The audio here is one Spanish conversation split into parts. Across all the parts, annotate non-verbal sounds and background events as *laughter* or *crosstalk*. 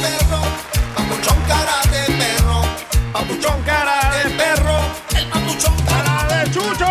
perro, papuchón cara de perro, papuchón cara de perro, el papuchón cara de chucho.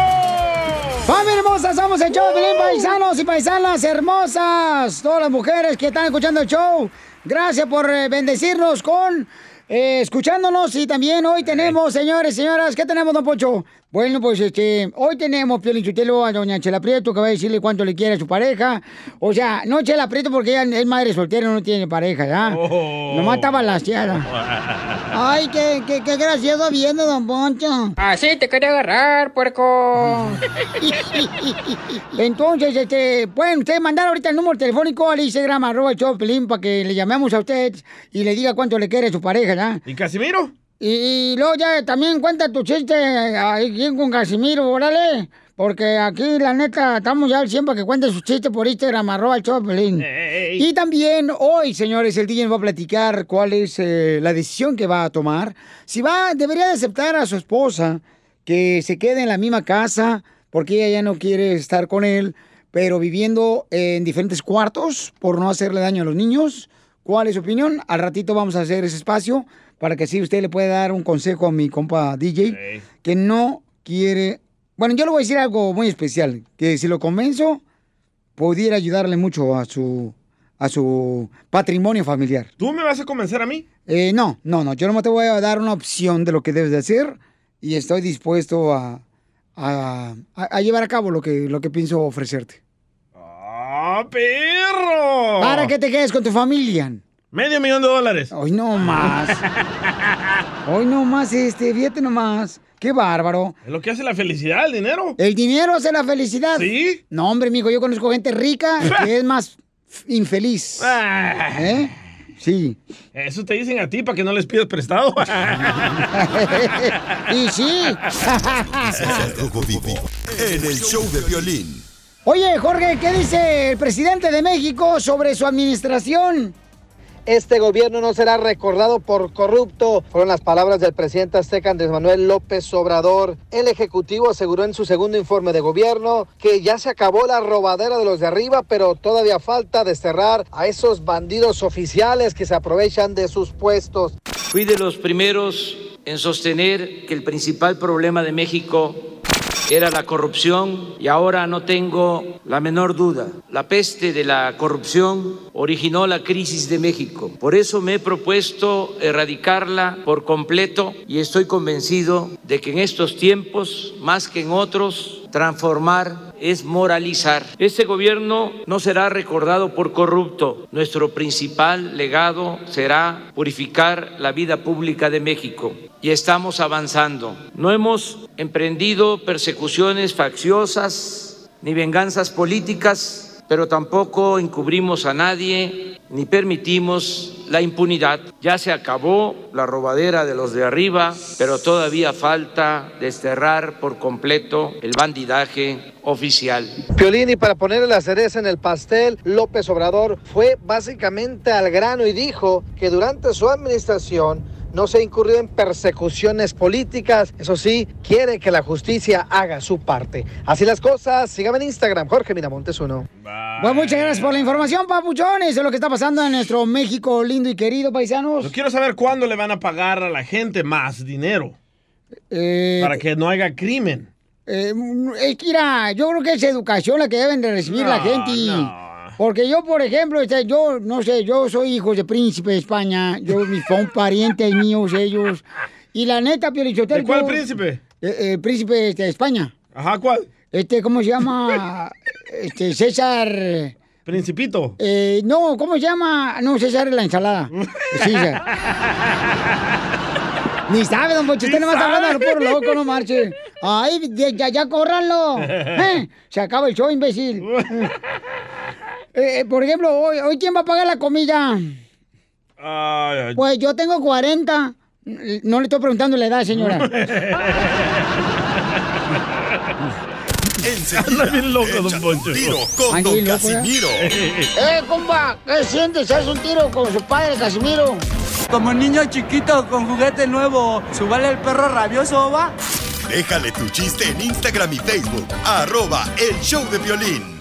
¡Familia hermosa! Somos el show de paisanos y paisanas hermosas. Todas las mujeres que están escuchando el show. Gracias por eh, bendecirnos con eh, escuchándonos. Y también hoy tenemos, señores, señoras, ¿qué tenemos, don Pocho? Bueno, pues este, hoy tenemos Piolín Chutelo a doña Chela Prieto que va a decirle cuánto le quiere a su pareja. O sea, no Chela Prieto porque ella es madre soltera, no tiene pareja, ¿ya? Nomás está balanceada. *laughs* Ay, qué, qué, qué gracioso viendo, don Poncho. Así te quería agarrar, puerco. *laughs* Entonces, este, pueden ustedes mandar ahorita el número telefónico al Instagram, arroba Piolín, para que le llamemos a usted y le diga cuánto le quiere a su pareja, ¿ya? ¿Y Casimiro? Y, y luego ya también cuenta tu chiste aquí con Casimiro, órale. Porque aquí, la neta, estamos ya al 100 para que cuente su chiste por Instagram, arroba el Piolín. Y también hoy, señores, el DJ nos va a platicar cuál es eh, la decisión que va a tomar. Si va, debería de aceptar a su esposa que se quede en la misma casa porque ella ya no quiere estar con él, pero viviendo en diferentes cuartos por no hacerle daño a los niños. ¿Cuál es su opinión? Al ratito vamos a hacer ese espacio para que así usted le pueda dar un consejo a mi compa DJ que no quiere... Bueno, yo le voy a decir algo muy especial, que si lo convenzo, pudiera ayudarle mucho a su, a su patrimonio familiar. ¿Tú me vas a convencer a mí? Eh, no, no, no, yo no te voy a dar una opción de lo que debes de hacer y estoy dispuesto a, a, a- a llevar a cabo lo que, lo que pienso ofrecerte. ¡Ah, perro! Para que te quedes con tu familia. Medio millón de dólares. Hoy no más. Hoy no más, este, fíjate nomás. Qué bárbaro. Es lo que hace la felicidad, el dinero. ¿El dinero hace la felicidad? ¿Sí? No, hombre, amigo, yo conozco gente rica que es más infeliz. *laughs* Ah. ¿Eh? Sí. Eso te dicen a ti para que no les pidas prestado. *laughs* y sí. En el show de violín. Oye, Jorge, ¿qué dice el presidente de México sobre su administración? Este gobierno no será recordado por corrupto, fueron las palabras del presidente azteca Andrés Manuel López Obrador. El Ejecutivo aseguró en su segundo informe de gobierno que ya se acabó la robadera de los de arriba, pero todavía falta desterrar a esos bandidos oficiales que se aprovechan de sus puestos. Fui de los primeros en sostener que el principal problema de México era la corrupción y ahora no tengo la menor duda. La peste de la corrupción originó la crisis de México. Por eso me he propuesto erradicarla por completo y estoy convencido de que en estos tiempos, más que en otros, transformar es moralizar. Este gobierno no será recordado por corrupto. Nuestro principal legado será purificar la vida pública de México. Y estamos avanzando. No hemos emprendido persecuciones facciosas ni venganzas políticas, pero tampoco encubrimos a nadie ni permitimos la impunidad. Ya se acabó la robadera de los de arriba, pero todavía falta desterrar por completo el bandidaje oficial. Piolín, y para ponerle la cereza en el pastel, López Obrador fue básicamente al grano y dijo que durante su administración no se incurrió en persecuciones políticas. Eso sí, quiere que la justicia haga su parte. Así las cosas, síganme en Instagram, Jorge Miramontes uno. Bueno, muchas gracias por la información, papuchones, de lo que está pasando en nuestro México lindo y querido, paisanos. Yo quiero saber cuándo le van a pagar a la gente más dinero. Eh, Para que no haya crimen. Eh, es que, mira, yo creo que es educación la que deben de recibir la gente. no. Porque yo, por ejemplo, yo, no sé, yo soy hijo de príncipe de España, yo, mis *laughs* son parientes míos, ellos. Y la neta, Piolichotero... ¿De cuál yo- príncipe? Eh, eh, príncipe este, de España. Ajá, ¿cuál? Este, ¿cómo se llama? este, César... Principito. Eh, no, ¿cómo se llama? No, César es la ensalada. *laughs* César. Ni sabe, don Poncho, usted no más hablando puro loco, no marche. Ay, ya, ya, córranlo. *laughs* ¿Eh? Se acaba el show, imbécil. Eh, por ejemplo, hoy, hoy, ¿quién va a pagar la comida? Ay, ay. Pues yo tengo 40. No le estoy preguntando la edad, señora. *laughs* Enseguida, bien loco, don Poncho. un tiro con Ay, Don ¿eh? Casimiro. *laughs* ¡Eh, compa! ¿Qué sientes? ¿Haz un tiro con su padre, Casimiro? Como niño chiquito con juguete nuevo, ¿subale el perro rabioso, va? Déjale tu chiste en Instagram y Facebook. Arroba El Show de Violín.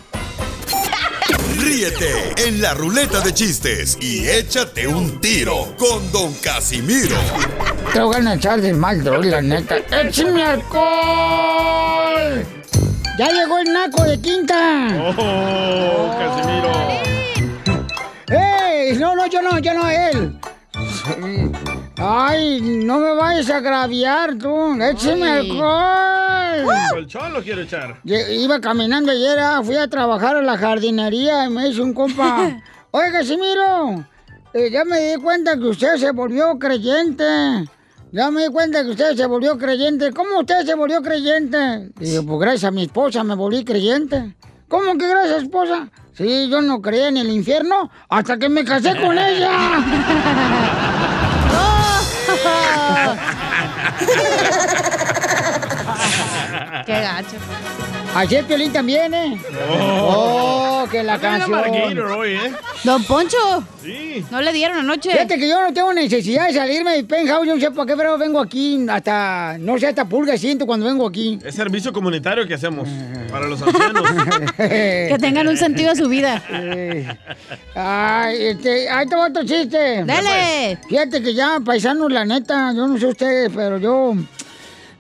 Ríete en la ruleta de chistes y échate un tiro con Don Casimiro. Te voy a echar de mal, droga, la neta. ¡Échame alcohol! ¡Ya llegó el naco de quinta! Oh, Casimiro. ¡Ey! No, no, yo no, yo no, él. *laughs* Ay, no me vayas a agraviar tú. Échame Ay. alcohol. Colchón lo quiero echar. Iba caminando ayer, ah, fui a trabajar a la jardinería y me hizo un compa. *laughs* Oye, Casimiro, eh, ya me di cuenta que usted se volvió creyente. Ya me di cuenta que usted se volvió creyente. ¿Cómo usted se volvió creyente? Dije, pues gracias a mi esposa me volví creyente. ¿Cómo que gracias esposa? Sí, yo no creía en el infierno hasta que me casé con ella. *laughs* *laughs* Qué gacho. Ayer Piolín también, ¿eh? Oh, que la canción. hoy, ¿eh? Don Poncho. Sí. No le dieron anoche. Fíjate que yo no tengo necesidad de salirme del penthouse. Yo no sé por qué, pero vengo aquí hasta, no sé, hasta pulga siento cuando vengo aquí. Es servicio comunitario que hacemos para los ancianos. *laughs* Que tengan un sentido de su vida. *laughs* Ay, este, ahí te va otro chiste. Dale. Fíjate que ya, paisanos, la neta, yo no sé ustedes, pero yo,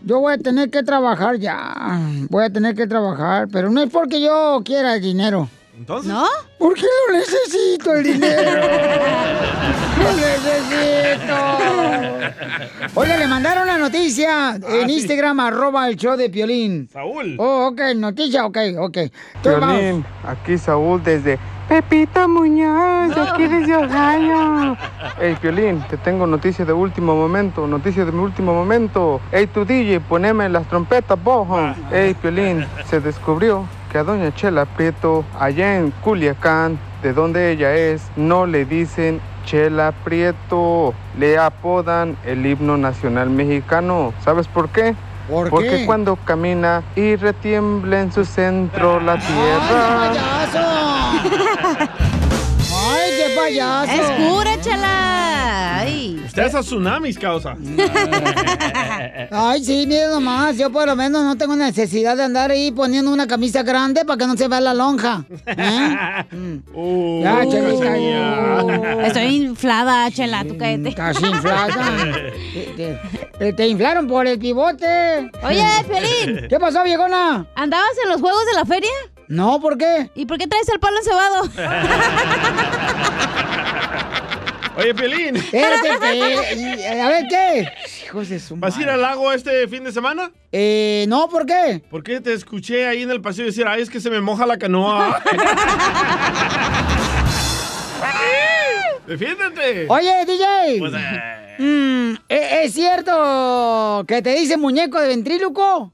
yo voy a tener que trabajar ya. Voy a tener que trabajar, pero no es porque yo quiera el dinero. ¿Entonces? ¿No? Porque lo necesito el dinero. *laughs* Lo necesito. Oiga, le mandaron la noticia en sí. Instagram, arroba el show de Piolín. Saúl. Oh, ok, noticia, ok, ok. Violín, aquí Saúl desde Pepito Muñoz, aquí desde Ohio. Hey, Piolín, te tengo noticia de último momento, noticia de mi último momento. Hey, tu DJ, poneme las trompetas, bojo. Hey, Piolín, se descubrió que a doña Chela Prieto, allá en Culiacán, de donde ella es, no le dicen Chela Prieto, le apodan el himno nacional mexicano. ¿Sabes por qué? ¿Por Porque qué? cuando camina y retiembla en su centro la tierra. payaso! ¡Ay, qué payaso! Es cura, chala. Ay. Usted hace tsunamis, causa. *laughs* Ay, sí, mire nomás, yo por lo menos no tengo necesidad de andar ahí poniendo una camisa grande para que no se vea la lonja. ¿eh? *laughs* Uh, Ya, Chelita, Cachanilla. Estoy inflada, chela, tú cállate. Estás inflada. *laughs* Te, te- te inflaron por el pivote. Oye, Piolín. ¿Qué pasó, viejona? ¿Andabas en los juegos de la feria? No, ¿por qué? ¿Y por qué traes el palo encebado? Oye, Piolín. Espérate, a ver, ¿qué? Hijos de su ¿Vas a ir al lago este fin de semana? Eh, no, ¿por qué? ¿Por qué te escuché ahí en el pasillo decir, ay, es que se me moja la canoa? *laughs* ¡Defiéndete! Oye, DJ. Pues, eh, Mm, ¿e- ¿Es cierto que te dice muñeco de ventríloco?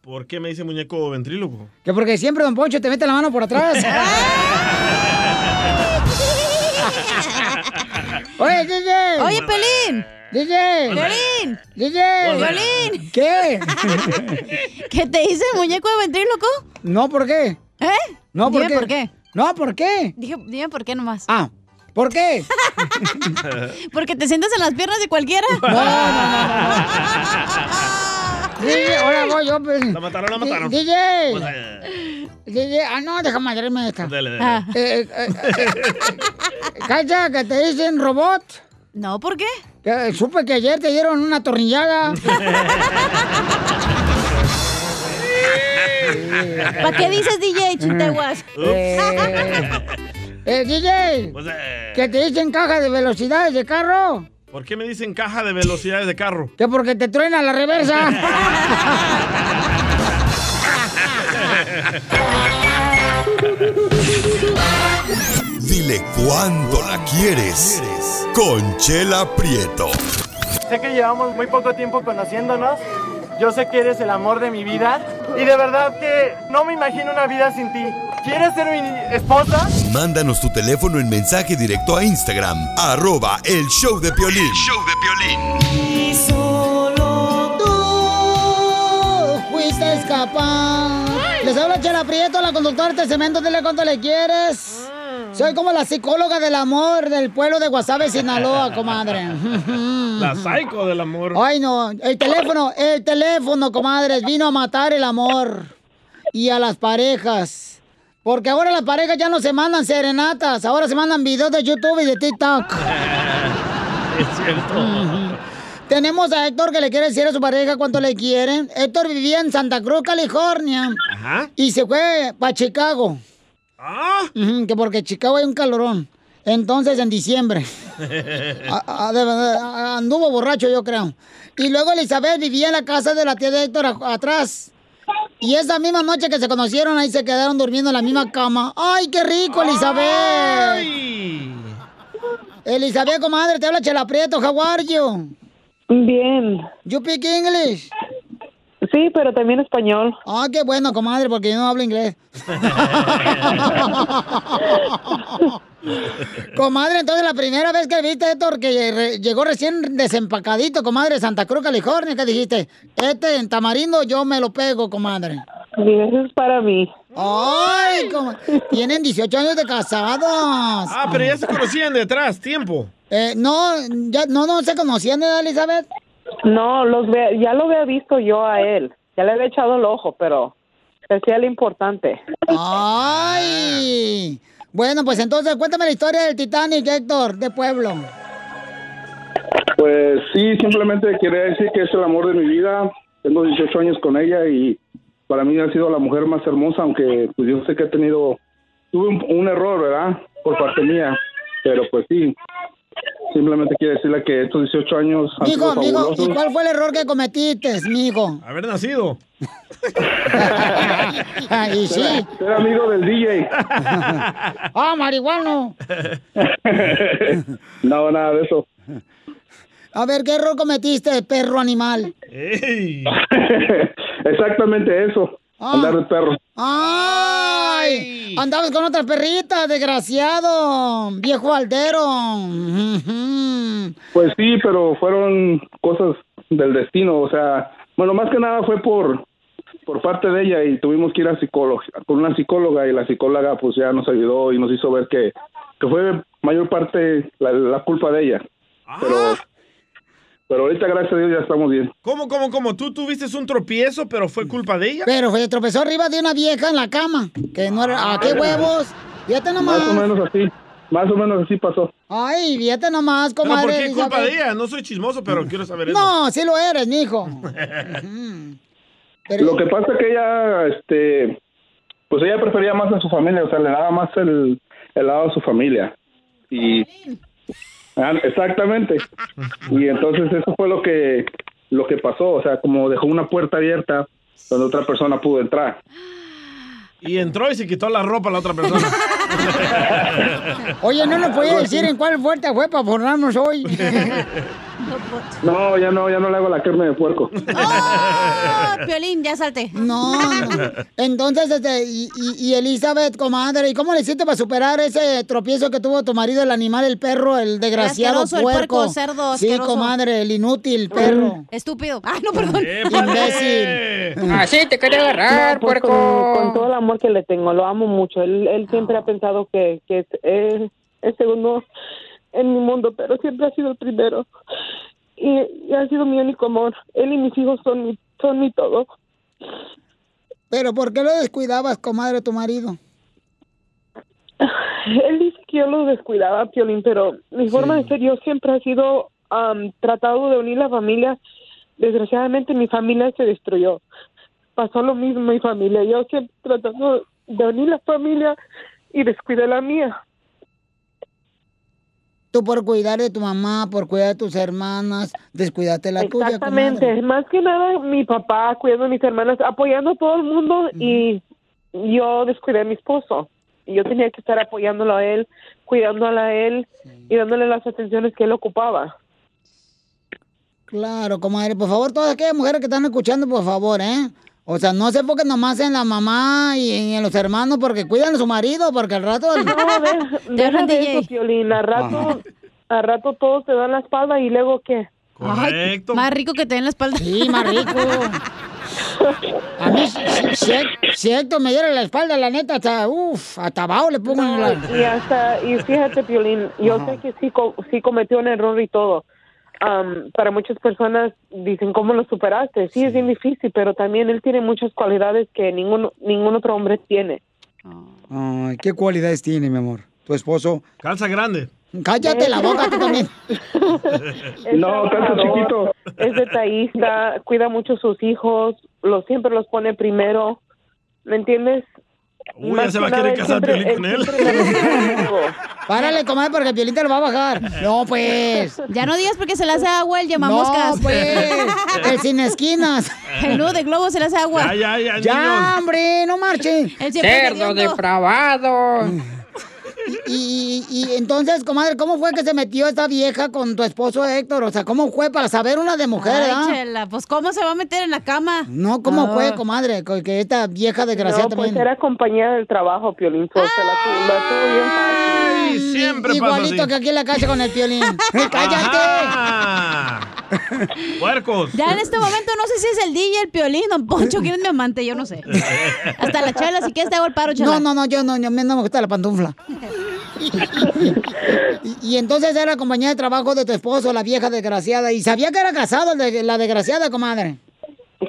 ¿Por qué me dice muñeco ventríloco? Que porque siempre Don Poncho te mete la mano por atrás. *laughs* Oye, DJ. Oye, Pelín. DJ. Violín. DJ. Violín. ¿Qué? *laughs* ¿Qué te dice el muñeco de ventríloco? No, ¿por qué? ¿Eh? No, ¿por Dime qué? por qué. No, ¿por qué? Dije, dime por qué nomás. Ah, ¿por qué? *laughs* Porque te sientas en las piernas de cualquiera. No, no, no. DJ, *laughs* ahora voy yo. pues. La mataron, la mataron. DJ. DJ, ah, no, déjame madrearme esta. Dale, dale. Ah. Eh, eh, eh, Cacha, que te dicen robot. No, ¿por qué? Que, supe que ayer te dieron una atornillada. *laughs* ¿Para qué dices DJ, chinteguas? Eh, eh, DJ, Pues, eh, que te dicen caja de velocidades de carro. ¿Por qué me dicen caja de velocidades de carro? Que porque te truena la reversa. *laughs* Dile cuándo la quieres. Conchela Prieto. sé que llevamos muy poco tiempo conociéndonos. Yo sé que eres el amor de mi vida. Y de verdad que no me imagino una vida sin ti. ¿Quieres ser mi esposa? Mándanos tu teléfono en mensaje directo a Instagram, arroba el show de Piolín. show de Y solo tú fuiste capaz. Les habla Chela Prieto, la conductora de este cemento. Dile cuánto le quieres. Soy como la psicóloga del amor del pueblo de Guasave, Sinaloa, *laughs* comadre. La psycho del amor. Ay, no. El teléfono, el teléfono, comadres, vino a matar el amor y a las parejas. Porque ahora las parejas ya no se mandan serenatas, ahora se mandan videos de YouTube y de TikTok. *laughs* Es cierto. Tenemos a Héctor que le quiere decir a su pareja cuánto le quieren. Héctor vivía en Santa Cruz, California. Ajá. Y se fue para Chicago. Ah. Ujú, que porque Chicago hay un calorón. Entonces, en diciembre. A- *laughs* a- de verdad, a- anduvo borracho, yo creo. Y luego Elizabeth vivía en la casa de la tía de Héctor atrás. Y esa misma noche que se conocieron, ahí se quedaron durmiendo en la misma cama. ¡Ay, qué rico, Elizabeth! Elizabeth, comadre, te habla Chela Prieto, how are you? Bien. You speak English? Sí, pero también español. Ah, qué bueno, comadre, porque yo no hablo inglés. *laughs* comadre, entonces la primera vez que viste, Héctor, que re- llegó recién desempacadito, comadre, Santa Cruz, California, que dijiste, este en tamarindo yo me lo pego, comadre. Y eso es para mí. ¡Ay! coma- Tienen 18 años de casados. Ah, pero ya se conocían detrás, tiempo. Eh, no, ya, no, no se conocían, ¿eh, Elizabeth? No, los ve- ya lo había visto yo a él. Ya le había echado el ojo, pero decía lo importante. ¡Ay! Bueno, pues entonces cuéntame la historia del Titanic, Héctor, de pueblo. Pues sí, simplemente quería decir que es el amor de mi vida. Tengo 18 años con ella y para mí ha sido la mujer más hermosa, aunque pues yo sé que he tenido, tuve un, un error, ¿verdad? Por parte mía, pero pues sí, simplemente quiero decirle que estos 18 años han Mijo, sido mijo, fabulosos. ¿y cuál fue el error que cometiste, mijo? Haber nacido. *laughs* y sí. Ser amigo del DJ. *laughs* ¡Ah, marihuano! *laughs* no, nada de eso. A ver, ¿qué error cometiste, perro animal? Exactamente eso, Ah. andar de perro. ¡Ay! Andabas con otra perrita, desgraciado, viejo altero. Pues sí, pero fueron cosas del destino, o sea, bueno, más que nada fue por por parte de ella y tuvimos que ir a psicóloga, con una psicóloga y la psicóloga pues ya nos ayudó y nos hizo ver que, que fue mayor parte la, la culpa de ella. Pero pero ahorita gracias a Dios ya estamos bien. ¿Cómo, cómo, cómo? Tú tuviste un tropiezo, pero fue culpa de ella. Pero se tropezó arriba de una vieja en la cama. Que no era. ¿A qué huevos? Fíjate nomás. Más o menos así, más o menos así pasó. Ay, fíjate nomás, ¿Pero comadre. por qué culpa de ella? No soy chismoso, pero quiero saber eso. No, sí lo eres, mijo. *laughs* Lo que pasa es que ella, este, pues ella prefería más a su familia, o sea, le daba más el, el lado a su familia. Y Ah, exactamente. Y entonces eso fue lo que lo que pasó, o sea, como dejó una puerta abierta donde otra persona pudo entrar. Y entró y se quitó la ropa a la otra persona. *laughs* Oye, ¿no nos podía decir en cuál puerta fue para formarnos hoy? *laughs* No, ya no, ya no le hago la carne de puerco. ¡Oh, *laughs* Piolín, ya salte. No, no. Entonces, este, y, y- y Elizabeth, comadre, ¿y cómo le hiciste para superar ese tropiezo que tuvo tu marido, el animal, el perro, el desgraciado asqueroso, el puerco? puerco, cerdo Sí, asqueroso. comadre, el inútil perro. Estúpido. Ah, no, perdón. Imbécil. *laughs* Así te quería agarrar, No, pues, puerco. Con, con todo el amor que le tengo, lo amo mucho. Él, él siempre ha pensado que, que es, es, es segundo en mi mundo, pero siempre ha sido el primero. Y, y ha sido mi único amor. Él y mis hijos son mi, son mi todo. Pero ¿por qué lo descuidabas, comadre, tu marido? *sighs* Él dice que yo lo descuidaba, Piolín, pero mi forma de ser yo siempre ha sido am, tratado de unir la familia. Desgraciadamente mi familia se destruyó. Pasó lo mismo mi familia. Yo siempre tratando de unir la familia y descuidé la mía. Tú por cuidar de tu mamá, por cuidar de tus hermanas, descuidaste la tuya, Exactamente. Más que nada mi papá cuidando a mis hermanas, apoyando a todo el mundo y yo descuidé a mi esposo. Y yo tenía que estar apoyándolo a él, cuidándolo a él y dándole las atenciones que él ocupaba. Claro, comadre, por favor, todas aquellas mujeres que están escuchando, por favor, ¿eh? O sea, no se enfoquen nomás en la mamá y en los hermanos porque cuidan a su marido, porque al rato... *laughs* No, deja, *laughs* deja de eso, Piolín. A rato, a rato todos te dan la espalda y luego ¿qué? Ay, más rico que te den la espalda. Sí, más rico. A mí, si, si- si Héctor me diera la espalda, la neta, hasta, uff, hasta abajo le pongo en la... Y hasta, y fíjate, Piolín, yo sé que sí, co- sí cometió un error y todo. Am, para muchas personas dicen, ¿cómo lo superaste? Sí, es bien difícil, pero también él tiene muchas cualidades que ningún, ningún otro hombre tiene. Ay, ¿qué cualidades tiene, mi amor? Tu esposo. Calza grande. Cállate la boca tú también. *laughs* No, tanto chiquito. Es detallista, cuida mucho a sus hijos, los siempre los pone primero. ¿Me entiendes? Uy, ya se va a que querer casar Piolín con él. *laughs* Párale, comadre, porque el Piolín te lo va a bajar. No, pues. Ya no digas porque se le hace agua el No, llamamoscas. pues. El sin esquinas. *laughs* El nudo de globo se le hace agua. Ya, ya, ya, Ya, niños. hombre, no siempre Cerdo depravado. *laughs* Y, y, y entonces, comadre, ¿cómo fue que se metió esta vieja con tu esposo Héctor? O sea, ¿cómo fue para saber una de mujer, Ay, chela, pues ¿cómo se va a meter en la cama? No, ¿cómo fue, comadre? Co- Que esta vieja desgraciada No, pues también. era compañía del trabajo, Piolín. so, se la, tu- la tuvo bien fácil. Ay, siempre pasa Igualito así. que aquí en la casa con el Piolín. *laughs* *laughs* ¡Cállate! Ajá. *laughs* Puercos. Ya en este momento no sé si es el DJ, el piolín, don Poncho, quién es mi amante, yo no sé. Hasta la chela, si quieres te hago el paro, chela. No, no, no, yo no, yo, a mí no me gusta la pantufla. y, y entonces era compañía de trabajo de tu esposo, la vieja desgraciada. Y sabía que era casado la desgraciada, comadre.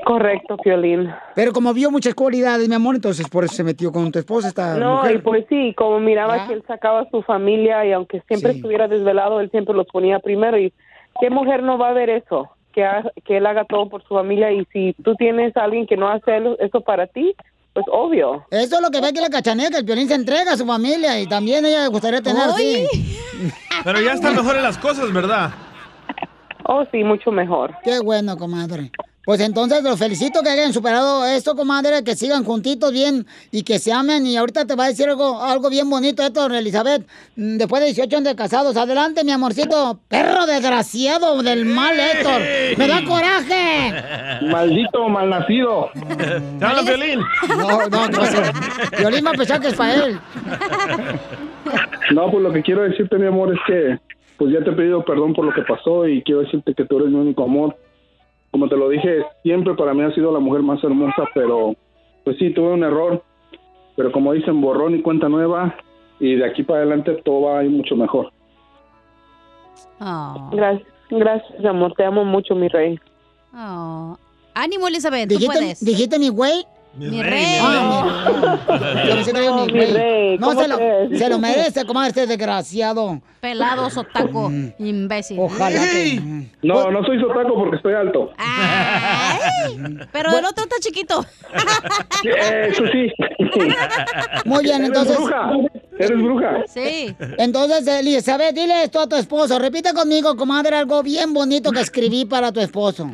Correcto, Piolín. Pero como vio muchas cualidades, mi amor, entonces por eso se metió con tu esposa esta No, mujer. y pues sí, como miraba que él sacaba a su familia y aunque siempre Sí. estuviera desvelado, él siempre los ponía primero. ¿Y qué mujer no va a ver eso? Que, ha- que él haga todo por su familia y si tú tienes a alguien que no hace eso para ti, pues obvio. Eso es lo que ve aquí la cachanea, que el violín se entrega a su familia y también ella le gustaría tener así. *laughs* Pero ya están mejores las cosas, ¿verdad? Oh, sí, mucho mejor. Qué bueno, comadre. Pues entonces los felicito que hayan superado esto, comadre, que sigan juntitos bien y que se amen. Y ahorita te va a decir algo, algo bien bonito esto, Elizabeth. Mm, Después de 18 años de casados. Adelante, mi amorcito. Perro desgraciado del mal, Héctor. ¡Me da coraje! Maldito malnacido. ¿Te habla Violín? No, no, ¿qué pasa? Violín va a pensar que es para él. No, pues lo que quiero decirte, mi amor, es que pues ya te he pedido perdón por lo que pasó y quiero decirte que tú eres mi único amor. Como te lo dije, siempre para mí has sido la mujer más hermosa, pero pues sí, tuve un error. Pero como dicen, borrón y cuenta nueva y de aquí para adelante todo va a ir mucho mejor. Oh, Gracias, gracias, amor. Te amo mucho, mi rey. oh. Ánimo, Elizabeth, tú ¿Dijiste, puedes. dijiste mi güey? Mi rey. Ah, *laughs* mi- pensé que era No, mi rey, No, ¿cómo se lo, se lo merece, comadre, este desgraciado. Pelado, sotaco, imbécil. Ojalá que... No, no soy sotaco porque estoy alto. Ay, pero el otro está chiquito. Eso sí. Muy bien, Eres entonces... bruja. Eres bruja. Sí. Entonces, Elizabeth, dile esto a tu esposo. Repite conmigo, comadre, algo bien bonito que escribí para tu esposo.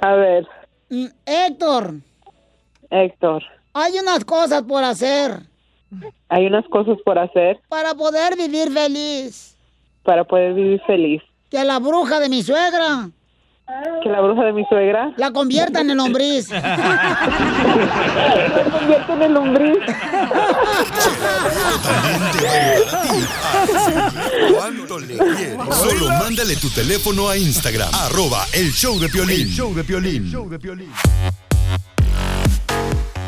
A ver, Mm, Héctor, Héctor, hay unas cosas por hacer hay unas cosas por hacer para poder vivir feliz. para poder vivir feliz. Que la bruja de mi suegra Que la bruja de mi suegra la convierta en el lombriz. *laughs* se convierte en el lombriz. ¿Cuánto le quieres? Solo mándale tu teléfono a Instagram, arroba el show de Piolín. El show de Piolín.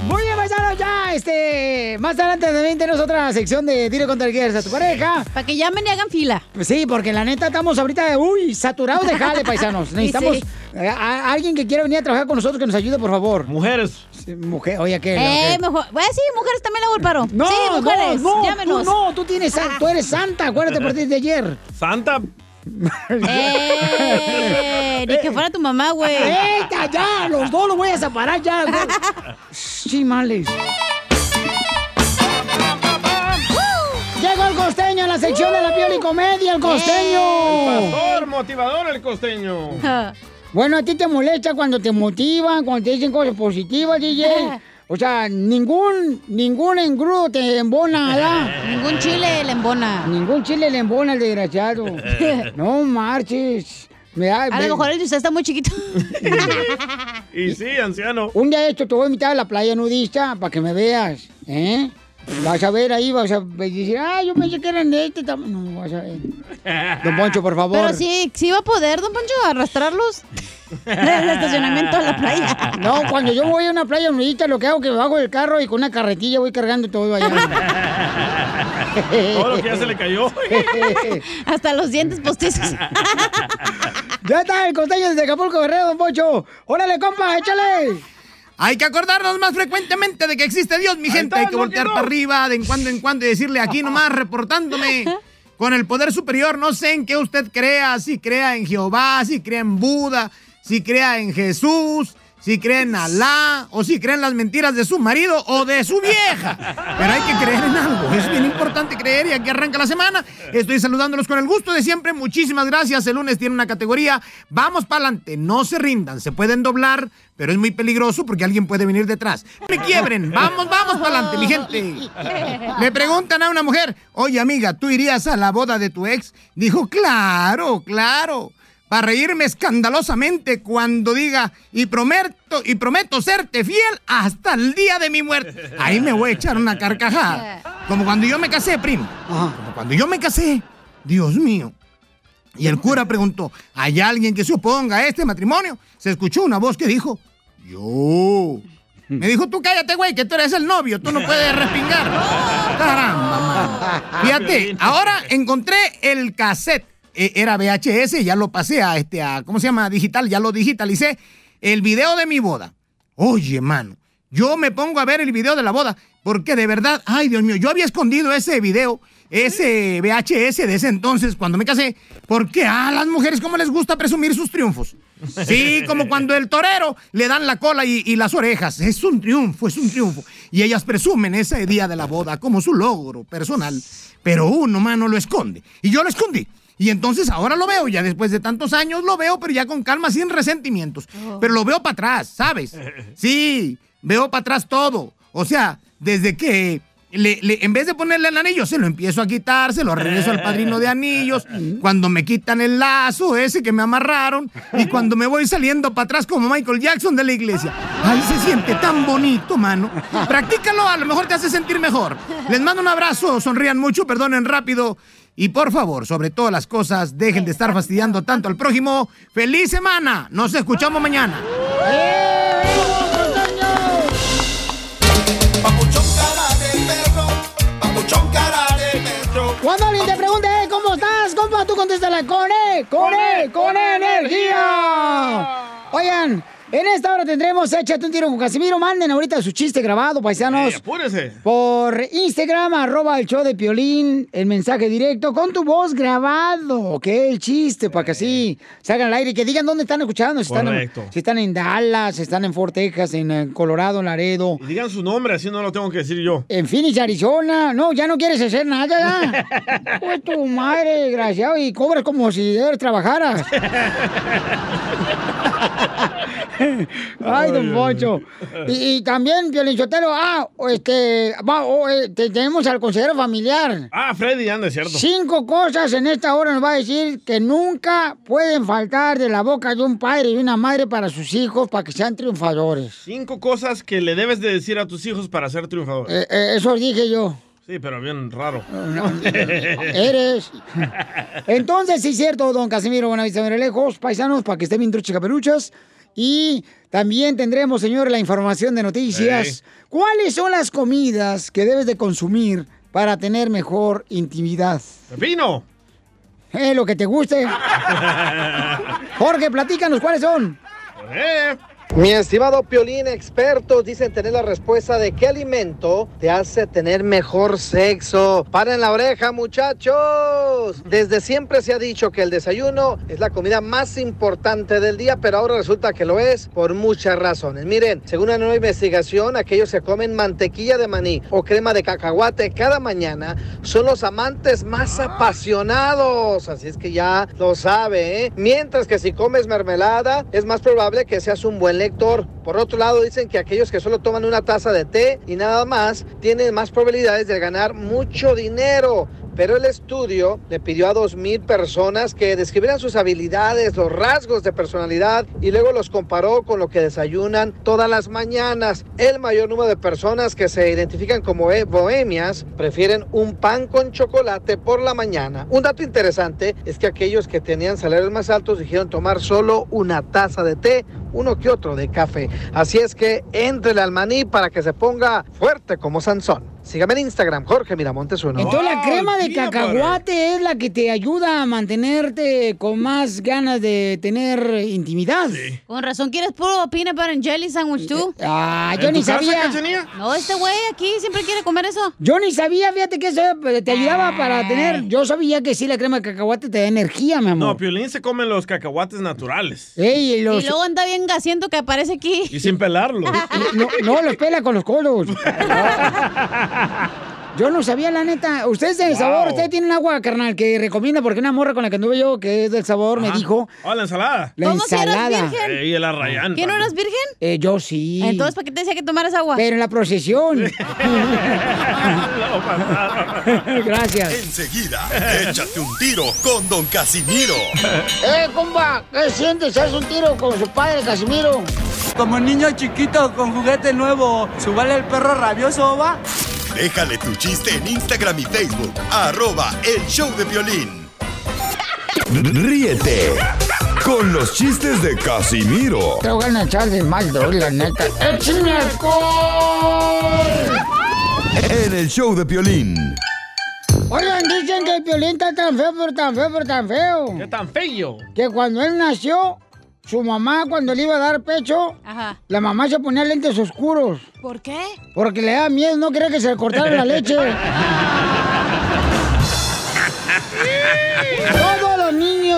Muy bien, paisanos, ya, este, más adelante también tenemos otra sección de Dile contra el quieres a tu pareja. Para que llamen y hagan fila. Pues sí, porque la neta estamos ahorita, uy, saturados de jale, paisanos. *laughs* Necesitamos sí. eh, a, a alguien que quiera venir a trabajar con nosotros que nos ayude, por favor. Mujeres. Sí, mujer, oye, ¿qué? Eh, mejor. Bueno, sí, mujeres también el paro. No, sí, mujeres, no, no, llámenos. Tú no, tú tienes, san- tú eres santa, acuérdate a partir de ayer. Santa. Eh, ni que fuera tu mamá, güey. *laughs* ¡Eita, ya! Los dos los voy a separar ya. güey. *laughs* Sí, males. Llegó el costeño en la sección de la piel y comedia, el costeño. El pastor motivador, el costeño. *laughs* Bueno, a ti te molesta cuando te motivan, cuando te dicen cosas positivas, DJ. *laughs* O sea, ningún, ningún engrudo te embona, ¿verdad? *laughs* Ningún chile le embona. Ningún chile le embona el desgraciado. No marches. A lo mejor el de usted está muy chiquito. Y sí, anciano. Un día esto te voy a invitar a la playa nudista para que me veas, ¿eh? Vas a ver ahí, vas a decir, ah, yo pensé que eran de este tamaño. No, vas a ver. Don Poncho, por favor. Pero sí, sí va a poder, don Poncho, arrastrarlos *laughs* del estacionamiento a la playa. No, cuando yo voy a una playa nudista, lo que hago es que me bajo del carro y con una carretilla voy cargando todo allá. Todo lo que ya se le cayó. *laughs* Hasta los dientes postizos. ya está el costeño desde Acapulco Guerrero, Don Poncho. Órale, compa, échale. Hay que acordarnos más frecuentemente de que existe Dios, mi gente. Hay que voltear para arriba de en cuando en cuando y decirle aquí *laughs* nomás reportándome con el poder superior. No sé en qué usted crea, si crea en Jehová, si crea en Buda, si crea en Jesús, si cree en Alá o si cree en las mentiras de su marido o de su vieja. Pero hay que creer en algo. Es bien importante creer y aquí arranca la semana. Estoy saludándolos con el gusto de siempre. Muchísimas gracias. El lunes tiene una categoría. Vamos para adelante. No se rindan. Se pueden doblar, pero es muy peligroso porque alguien puede venir detrás. Me quiebren. Vamos, vamos para adelante, mi gente. Le preguntan a una mujer, oye amiga, ¿tú irías a la boda de tu ex? Dijo, claro, claro para reírme escandalosamente cuando diga y prometo y prometo serte fiel hasta el día de mi muerte. *laughs* Ahí me voy a echar una carcajada. Como cuando yo me casé, primo. Como cuando yo me casé. Dios mío. Y el cura preguntó, ¿hay alguien que se oponga a este matrimonio? Se escuchó una voz que dijo, yo. Me dijo, tú cállate, güey, que tú eres el novio, tú no puedes respingar. *laughs* Caramba. Fíjate, ahora encontré el cassette era VHS, ya lo pasé a este, a, ¿cómo se llama? Digital, ya lo digitalicé. El video de mi boda. Oye, mano, yo me pongo a ver el video de la boda, porque de verdad, ay Dios mío, yo había escondido ese video, ese VHS de ese entonces, cuando me casé, porque a las mujeres como les gusta presumir sus triunfos. Sí, como cuando el torero le dan la cola y, y las orejas. Es un triunfo, es un triunfo. Y ellas presumen ese día de la boda como su logro personal. Pero uno, mano, lo esconde. Y yo lo escondí. Y entonces ahora lo veo, ya después de tantos años lo veo, pero ya con calma, sin resentimientos. Pero lo veo para atrás, ¿sabes? *laughs* Sí, veo para atrás todo. O sea, desde que le- le- en vez de ponerle el anillo, se lo empiezo a quitar, se lo regreso al padrino de anillos. *laughs* Cuando me quitan el lazo ese que me amarraron. Y cuando me voy saliendo para atrás como Michael Jackson de la iglesia. Ay, se siente tan bonito, mano. Practícalo, a lo mejor te hace sentir mejor. Les mando un abrazo, sonrían mucho, perdonen rápido. Y por favor, sobre todas las cosas, dejen de estar fastidiando tanto al prójimo. ¡Feliz semana! Nos escuchamos mañana. Papuchón cara de perro. Cuando alguien te pregunte, "Eh, ¿cómo estás? compa? Tú contéstala con E, con E, con E energía. Oigan, en esta hora tendremos Échate un tiro con Casimiro. Manden ahorita su chiste grabado, paisanos. Ey, apúrese. Por Instagram, arroba el show de Piolín, el mensaje directo con tu voz grabado, ¿ok? El chiste, para que así salgan al aire y que digan dónde están escuchando. Si están, en, Correcto. si están en Dallas, si están en Fort Texas, en eh, Colorado, en Laredo. Y digan su nombre, así no lo tengo que decir yo. En Phoenix, Arizona. No, ya no quieres hacer nada, ya. *laughs* Pues tu madre, desgraciado, y cobras como si trabajaras. *laughs* *laughs* Ay, don Poncho. Y, y también, Violinchotero, ah, este, va, oh, te- tenemos al consejero familiar. Ah, Freddy anda, es cierto. Cinco cosas en esta hora nos va a decir que nunca pueden faltar de la boca de un padre y una madre para sus hijos para que sean triunfadores. Cinco cosas que le debes de decir a tus hijos para ser triunfador. Eh, eh, eso dije yo. Sí, pero bien raro. Eres. *laughs* Entonces, sí es cierto, don Casimiro Buenavista lejos, paisanos, para que estén bien truchas caperuchas. Y también tendremos, señor, la información de noticias. ¿Cuáles son las comidas que debes de consumir para tener mejor intimidad? ¡Pepino! Eh, lo que te guste. *laughs* Jorge, platícanos, ¿cuáles son? Mi estimado Piolín, expertos dicen tener la respuesta de qué alimento te hace tener mejor sexo. Paren la oreja, muchachos. Desde siempre se ha dicho que el desayuno es la comida más importante del día, pero ahora resulta que lo es por muchas razones. Miren, según una nueva investigación, aquellos que comen mantequilla de maní o crema de cacahuate cada mañana son los amantes más apasionados. Así es que ya lo sabe, ¿eh? Mientras que si comes mermelada, es más probable que seas un buen lector. Por otro lado, dicen que aquellos que solo toman una taza de té y nada más tienen más probabilidades de ganar mucho dinero. Pero el estudio le pidió a 2.000 personas que describieran sus habilidades, los rasgos de personalidad y luego los comparó con lo que desayunan todas las mañanas. El mayor número de personas que se identifican como eh, bohemias prefieren un pan con chocolate por la mañana. Un dato interesante es que aquellos que tenían salarios más altos dijeron tomar solo una taza de té, uno que otro de café. Así es que entrele al maní para que se ponga fuerte como Sansón. Sígame en Instagram, Jorge Miramontes uno. Entonces la crema de cacahuate es la que te ayuda a mantenerte con más ganas de tener intimidad. Con razón, ¿quieres puro peanut butter and jelly sandwich tú? Ah, yo ni sabía. No, este güey aquí siempre quiere comer eso. Yo ni sabía, fíjate que eso eh, te ayudaba para tener. Yo sabía que sí, la crema de cacahuate te da energía, mi amor. No, Piolín se come los cacahuates naturales. Ey, y los- Y luego anda bien gasiento que aparece aquí. Y sin pelarlos. No, no, los pela con los codos. *laughs* *laughs* Yo no sabía, la neta. Ustedes del Wow. sabor, ustedes tienen agua, carnal, que recomienda, porque una morra con la que anduve yo, que es del sabor, me dijo. Oh, la ensalada. La ¿Cómo que eras ensalada. virgen? Ey, el arrayán. ¿Que no eras virgen? Eh, yo sí. Entonces, ¿para qué te decía que tomaras agua? Pero en la procesión. *laughs* *laughs* Gracias. Enseguida, échate un tiro con Don Casimiro. ¡Eh, compa! ¿Qué sientes? ¿Haz un tiro con su padre, Casimiro? Como niño chiquito con juguete nuevo, ¿subale el perro rabioso, va? Déjale tu chiste en Instagram y Facebook. Arroba El Show de Violín. Ríete con los chistes de Casimiro Te voy a echar de mal, doy, la neta. ¡Échame alcohol! en El Show de Violín. Oigan, dicen que el violín está tan feo, pero tan feo, pero tan feo. ¿Qué tan feo? Que cuando él nació, su mamá, cuando le iba a dar pecho, Ajá. la mamá se ponía lentes oscuros. ¿Por qué? Porque le daba miedo, no quería que se le cortara la leche. *laughs* *laughs*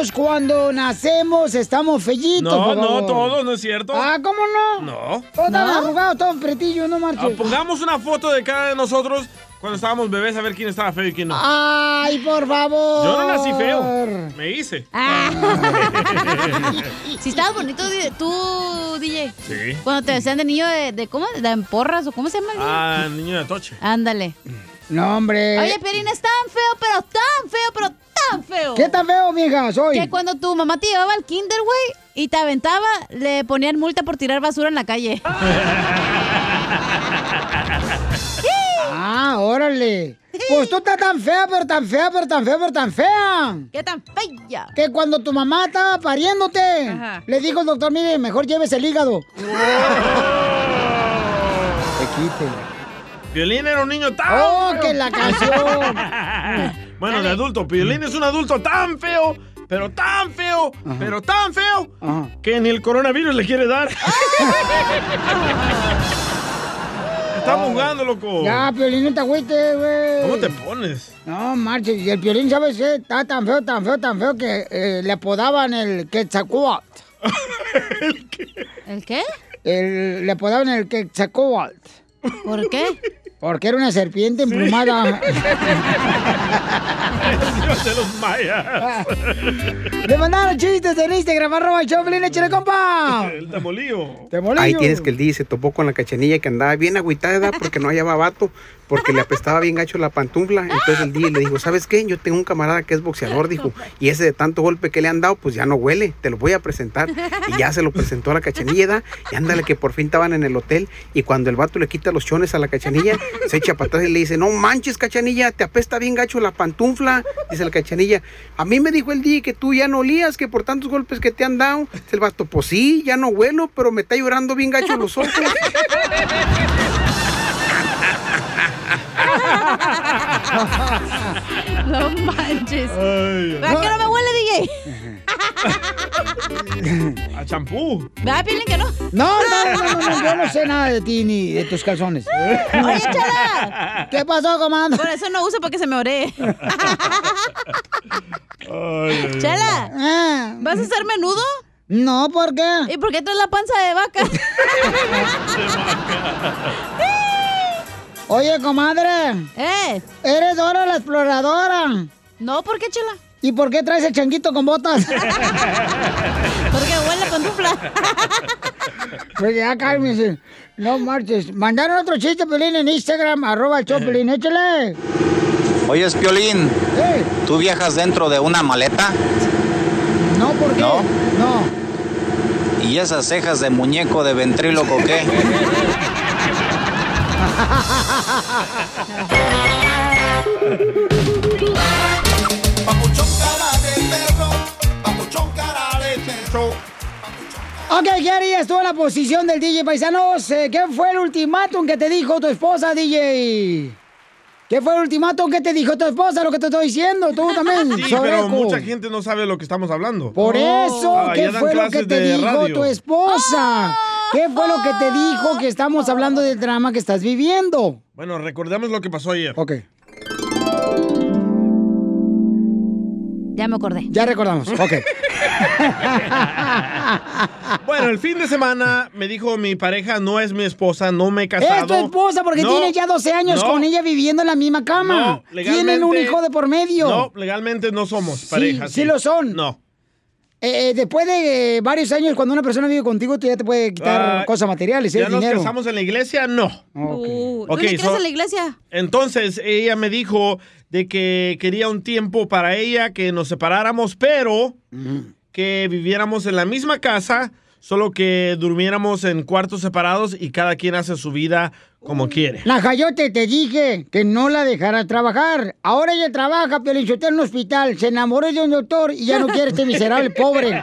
Todos cuando nacemos estamos fellitos. No, por no, todos, ¿no es cierto? Ah, ¿cómo no? No. Todos están arrugados, todos pretillos, no Ah, marches. pongamos una foto de cada de nosotros cuando estábamos bebés a ver quién estaba feo y quién no. Ay, por favor. Yo no nací feo. Me hice. *laughs* Si estabas bonito tú, DJ. Sí. Cuando te decían de niño de, de ¿cómo? De porras o cómo se llama el niño? Ah, niño de Atoche. Ándale. No, hombre. Oye, Pierín, es tan feo, pero tan feo, pero tan feo. ¿Qué tan feo, mija, soy? Que cuando tu mamá te llevaba al kinder, güey, y te aventaba, le ponían multa por tirar basura en la calle. *laughs* Ah, órale. Pues tú estás tan fea, pero tan fea, pero tan fea, pero tan fea. ¿Qué tan fea? Que cuando tu mamá estaba pariéndote, Ajá. le dijo el doctor, mire, mejor llévese el hígado. *laughs* Te quite. Violín era un niño tan ¡Oh, feo. que la canción! *laughs* bueno, de adulto. Violín es un adulto tan feo, pero tan feo, pero tan feo, Ajá. que ni el coronavirus le quiere dar. *laughs* Estamos jugando, loco. Ya, Piolín, no te agüites, güey. ¿Cómo te pones? No, marches. Y el Piolín, ¿sabes qué? Está tan feo, tan feo, tan feo que eh, le apodaban el Quetzalcóatl. *laughs* ¿El qué? El, le apodaban el Quetzalcóatl. ¿Por qué? Porque era una serpiente emplumada. *laughs* Dios de los mayas. Le mandaron chistes en Instagram, arroba el show, Piolín, échale, compa. El tamolío. Te molillo. Ahí tienes que el DJ se topó con la cachanilla que andaba bien agüitada porque no hallaba vato, porque le apestaba bien gacho la pantufla. Entonces el DJ le dijo, ¿sabes qué? Yo tengo un camarada que es boxeador, dijo, y ese de tanto golpe que le han dado, pues ya no huele, te lo voy a presentar. Y ya se lo presentó a la cachanilla, ¿da? y ándale que por fin estaban en el hotel, y cuando el vato le quita los chones a la cachanilla, se echa para atrás y le dice, no manches, cachanilla, te apesta bien gacho la pantufla. Dice la cachanilla, a mí me dijo el DJ que tú ya no olías, que por tantos golpes que te han dado. Dice el vato, pues sí, ya no huelo, pero me está llorando bien gacho los ojos. No manches. Ay, ¿Verdad que no me huele, DJ? A champú. ¿Verdad, Piolín, que no? No, no, no, no, no, yo no sé nada de ti ni de tus calzones. Oye, chala. ¿Qué pasó, comando? Por eso no uso porque se me ore. Ay, Chela, Ah, ¿vas a hacer menudo? no, ¿por qué? ¿Y por qué traes la panza de vaca? *laughs* Oye, comadre, ¿Eh? eres Dora la exploradora. No, ¿por qué, chela? ¿Y por qué traes el changuito con botas? *laughs* Porque huele pantufla. *laughs* Pues ya cálmese. No marches. Mandaron otro chiste, Pelín, en Instagram, arroba el show, Pelín, échale. Oye, Piolín, ¿tú viajas dentro de una maleta? No, ¿por qué? ¿No? No. ¿Y esas cejas de muñeco de ventríloco qué? *laughs* Papuchón cara de perro, papuchón cara de perro. Ok, ¿qué harías tú en la posición del DJ Paisanos? Eh, ¿Qué fue el ultimátum que te dijo tu esposa, DJ? ¿Qué fue el ultimátum que te dijo tu esposa? Lo que te estoy diciendo, tú también, Sí, pero mucha gente no sabe lo que estamos hablando. Por eso, Ah, ¿qué dan fue lo que te dijo radio. tu esposa? ¿Qué fue lo que te dijo que estamos hablando del drama que estás viviendo? Bueno, recordemos lo que pasó ayer. Ok. Ya me acordé. Ya recordamos, ok. *laughs* *laughs* Bueno, el fin de semana me dijo mi pareja no es mi esposa, no me he casado. Es tu esposa porque No, tienes ya 12 años no, con ella viviendo en la misma cama. No, legalmente. Tienen un hijo de por medio. No, legalmente no somos pareja. sí lo son. No. Eh, eh, después de eh, varios años, cuando una persona vive contigo, tú ya te puede quitar Ah, cosas materiales, ¿Ya es nos dinero. casamos en la iglesia? No. Uh, Ok, ¿No le so- a la iglesia? Entonces ella me dijo de que quería un tiempo para ella, que nos separáramos, pero que viviéramos en la misma casa, solo que durmiéramos en cuartos separados y cada quien hace su vida como quiere. La Jayote, te dije que no la dejara trabajar. Ahora ella trabaja, pero en un hospital. Se enamoró de un doctor y ya no quiere este miserable *laughs* pobre. Eh,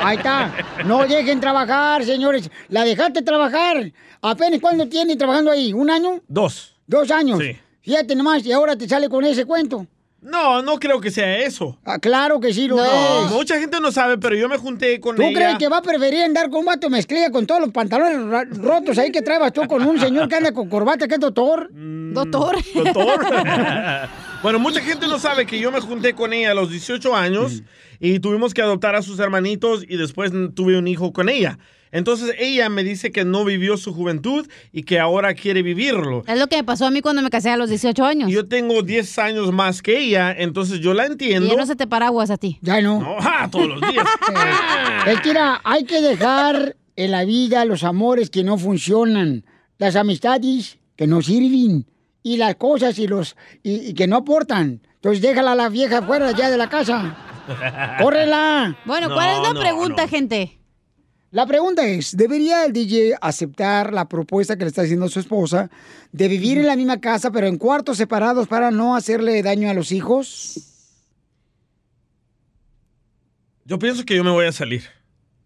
ahí está. No dejen trabajar, señores. La dejaste trabajar. ¿Apenas cuándo tiene trabajando ahí? ¿Un año? Dos. ¿Dos años? Sí. Fíjate nomás, y ahora te sale con ese cuento. No, no creo que sea eso. Ah, claro que sí lo No, es. mucha gente no sabe, pero yo me junté con ¿Tú ella. crees que va a preferir andar con un vato mezclilla con todos los pantalones rotos ahí que traebas tú con un señor que anda con corbata que es doctor? Doctor. *laughs* Doctor. *laughs* bueno, mucha gente no sabe que yo me junté con ella a los 18 años y tuvimos que adoptar a sus hermanitos y después tuve un hijo con ella. Entonces ella me dice que no vivió su juventud y que ahora quiere vivirlo. Es lo que me pasó a mí cuando me casé a los 18 años. Yo tengo 10 años más que ella, entonces yo la Y entiendo. ya no se te paraguas a ti. Ya no. No, ah, todos los días. *laughs* Es que mira, hay que dejar en la vida los amores que no funcionan, las amistades que no sirven y las cosas y los y, y que no aportan. Entonces déjala a la vieja fuera ya de la casa. *laughs* ¡Córrela! Bueno, ¿cuál es la pregunta, gente? La pregunta es, ¿debería el DJ aceptar la propuesta que le está haciendo su esposa de vivir en la misma casa pero en cuartos separados para no hacerle daño a los hijos? Yo pienso que yo me voy a salir.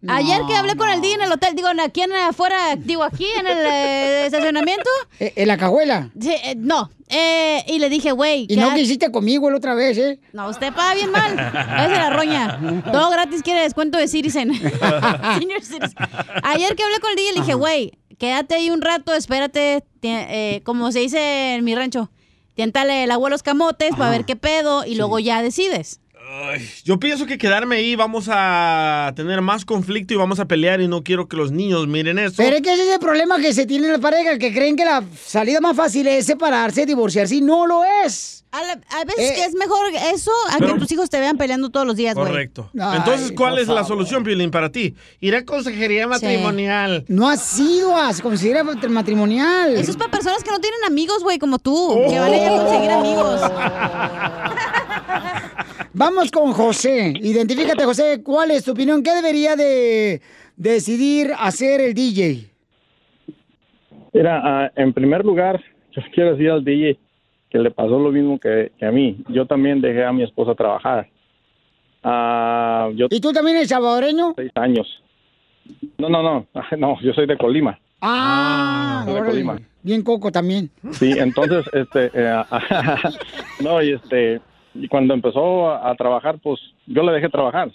Ayer que hablé con el DJ en el hotel, digo, aquí en afuera, digo, aquí en el eh, estacionamiento. *laughs* Eh, ¿En la cajuela? Sí, eh, no. Eh, y le dije, güey. Y no quisiste conmigo la otra vez, ¿eh? No, usted paga bien mal. Es de la roña. Todo gratis quiere descuento de Citizen. *laughs* Senior Citizen. Ayer que hablé con el DJ, le dije, güey, quédate ahí un rato, espérate. eh, como se dice en mi rancho, tiéntale el agua a los camotes para ver qué pedo y luego ya decides. Ay, yo pienso que quedarme ahí vamos a tener más conflicto y vamos a pelear y no quiero que los niños miren eso. Pero es que ese es el problema que se tiene en la pareja, que creen que la salida más fácil es separarse, divorciarse, y no lo es. A, la- a veces que es mejor eso a que tus hijos te vean peleando todos los días. Correcto. Ay, Entonces, ¿cuál es la solución, Piolín, para ti? Ir a consejería matrimonial. No ha sido a considera matrimonial. Eso es para personas que no tienen amigos, güey, como tú. Que van a ir a conseguir amigos. *laughs* Vamos con José. Identifícate, José. ¿Cuál es tu opinión? ¿Qué debería de decidir hacer el DJ? Mira, ah, en primer lugar, *laughs* yo quiero decir al DJ que le pasó lo mismo que, que a mí. Yo también dejé a mi esposa trabajar. Ah, yo ¿Y tú también eres salvadoreño? seis años. No, no, no, *laughs* no, yo soy de Colima. Ah, soy de. Colima. bien coco también. Sí, entonces, este, eh, *laughs* no, y este, y cuando empezó a, a trabajar, pues yo le dejé trabajar.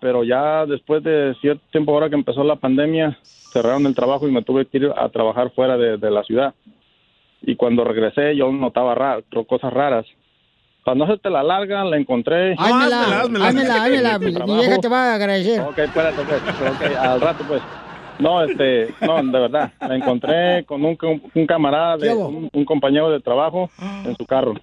Pero ya después de cierto tiempo, ahora que empezó la pandemia, cerraron el trabajo y me tuve que ir a trabajar fuera de, de la ciudad. Y cuando regresé, yo notaba ra- cosas raras. Para no hacerte la larga, la encontré. Házmela, házmela, házmela. Mi, vieja te va a agradecer. Ok, espérate, pues. Ok, al rato, pues. No, este, no, de verdad. La encontré con un, un camarada, de, un, un compañero de trabajo en su carro.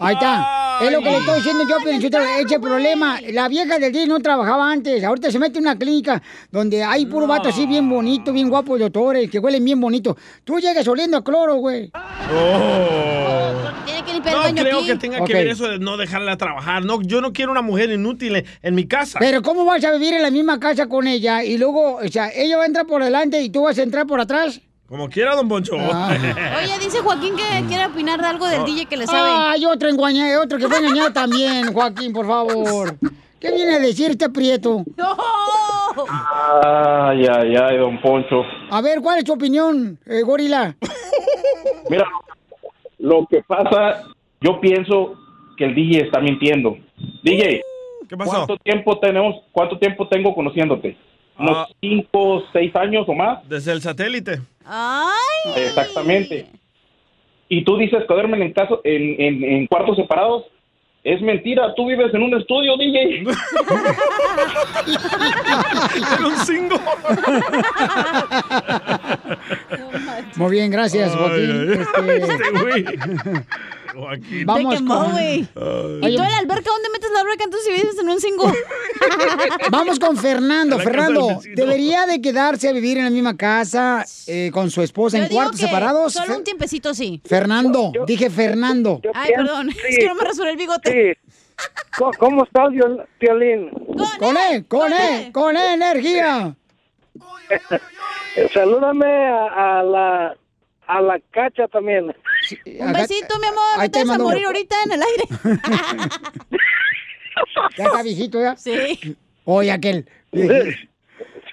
Ahí está. Es lo que le estoy diciendo yo, pero ese problema. La vieja del DJ no trabajaba antes. Ahorita se mete en una clínica donde hay puro vato así bien bonito, bien guapo, doctores, que huelen bien bonito. Tú llegas oliendo a cloro, güey. Tiene que limpiar No, el baño creo aquí. que tenga que ver eso de no dejarla trabajar. No, yo no quiero una mujer inútil en, en mi casa. Pero ¿cómo vas a vivir en la misma casa con ella y luego, o sea, ella va a entrar por delante y tú vas a entrar por atrás? Como quiera, don Poncho. Ah. *laughs* Oye, dice Joaquín que quiere opinar de algo del DJ que le sabe. Ay, otro engañado, otro que fue engañado también, Joaquín, por favor. ¿Qué viene a decir este prieto? Ay, ay, ay, don Poncho. A ver, ¿cuál es tu opinión, eh, gorila? Mira, lo que pasa, yo pienso que el DJ está mintiendo. DJ, ¿Qué pasó? ¿cuánto tiempo tenemos, cuánto tiempo tengo conociéndote? ¿Unos Ah. cinco, seis años o más? Desde el satélite. Ay. Exactamente. Y tú dices que duermen en, caso, en, en, en cuartos separados. Es mentira, tú vives en un estudio, DJ. *laughs* Era un cingo. *laughs* Muy bien, gracias, Joaquín. Este, Este güey. *laughs* Joaquín. Vamos Te quemó, con-. ¿Y tú en la alberca dónde metes la alberca entonces si vives en un cinco? *laughs* Vamos con Fernando. Fernando. ¿debería de quedarse a vivir en la misma casa eh, con su esposa Yo en cuartos separados? Solo un tiempecito sí. Fernando, dije Fernando. Ay, perdón. Es que no me rasuré el bigote. ¿Cómo- ¿Cómo estás, Viol- Violín? Con él, con él, con él, energía. *laughs* Salúdame a, a la a la cacha también. Un besito, mi amor. Ahí te vas a mando. morir ahorita en el aire. *laughs* Ya está viejito, ¿ya? Sí. Oye, aquel. *laughs*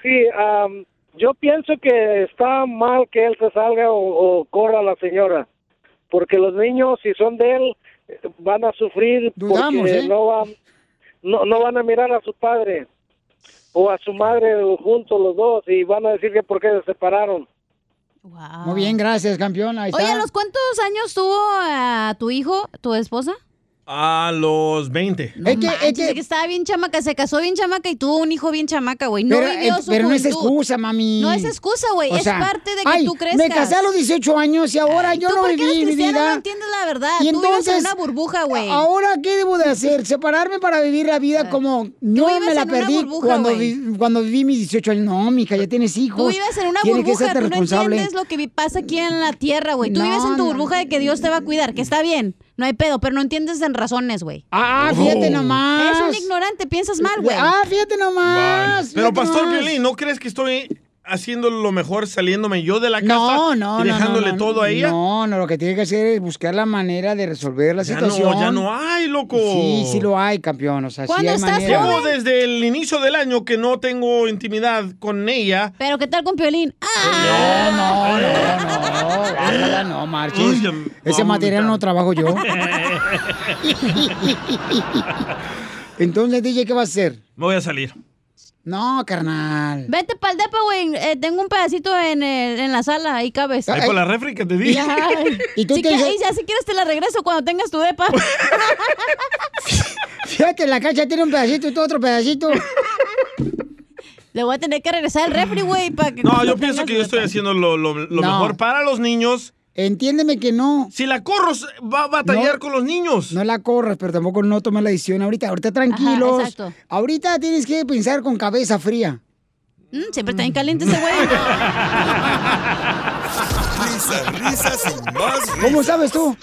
Sí, am, yo pienso que está mal que él se salga o, o corra a la señora, porque los niños, si son de él, van a sufrir Dudamos, porque ¿eh? no van no, no van a mirar a su padre o a su madre juntos los dos y van a decir que por qué se separaron. Muy bien, gracias, campeón. Ahí Oye, está. ¿a los cuántos años tuvo a tu hijo, tu esposa? A los 20. No manches, que... estaba bien chamaca, se casó bien chamaca y tuvo un hijo bien chamaca, güey. No pero, vivió eh, su pero no es excusa, mami. No es excusa, güey. Es sea, parte de que ay, tú crezcas. Me casé a los 18 años y ahora yo tú no viví eres mi cristiano vida. no entiendes la verdad. Y Tú vives en entonces, una burbuja, güey. Ahora, ¿qué debo de hacer? ¿Separarme para vivir la vida como no me la perdí burbuja, cuando, vi- cuando viví mis 18 años? No, mija, ya tienes hijos. Tú vives en una Tienes que burbuja, serte tú no entiendes lo que pasa aquí en la tierra, güey. Tú No, vives en tu burbuja de que Dios te va a cuidar, que está bien, no hay pedo, pero no entiendes en razones, güey. Ah, fíjate nomás. Es un ignorante, piensas mal, güey. Ah, fíjate nomás. Pero fíjate Pastor nomás. Violín, ¿no crees que estoy haciendo lo mejor saliéndome yo de la casa No, no, y no, dejándole no, no, todo a ella? No, no, lo que tiene que hacer es buscar la manera de resolver la Ya situación. no, ya no hay, loco. Sí, sí lo hay, campeón. O sea, sí hay manera. Llevo desde el inicio del año que no tengo intimidad con ella. Pero ¿qué tal con Piolín? No, no, no, no, no, marches. Uy, ya- Ese no, material no trabajo yo. *laughs* Entonces, DJ, ¿qué vas a hacer? Me voy a salir. No, carnal. Vete pa'l depa, güey. Eh, tengo un pedacito en, el- en la sala, ahí cabes. Ahí por la refri que te di. Ay. *laughs* ¿Y tú si te que- dices- y ya si quieres te la regreso cuando tengas tu depa. *laughs* Fíjate, la cacha tiene un pedacito y tú otro pedacito. *laughs* Le voy a tener que regresar el refri, güey, para que... No, yo pienso que yo estoy haciendo lo, lo- lo No. mejor para los niños. Entiéndeme que no. Si la corro, va a batallar No. con los niños. No la corras, pero tampoco no tomes la decisión ahorita. Ahorita tranquilos. exacto. ahorita tienes que pensar con cabeza fría. Mm, siempre está bien caliente ese güey. *laughs* Risas, risas y más risas. ¿Cómo sabes tú?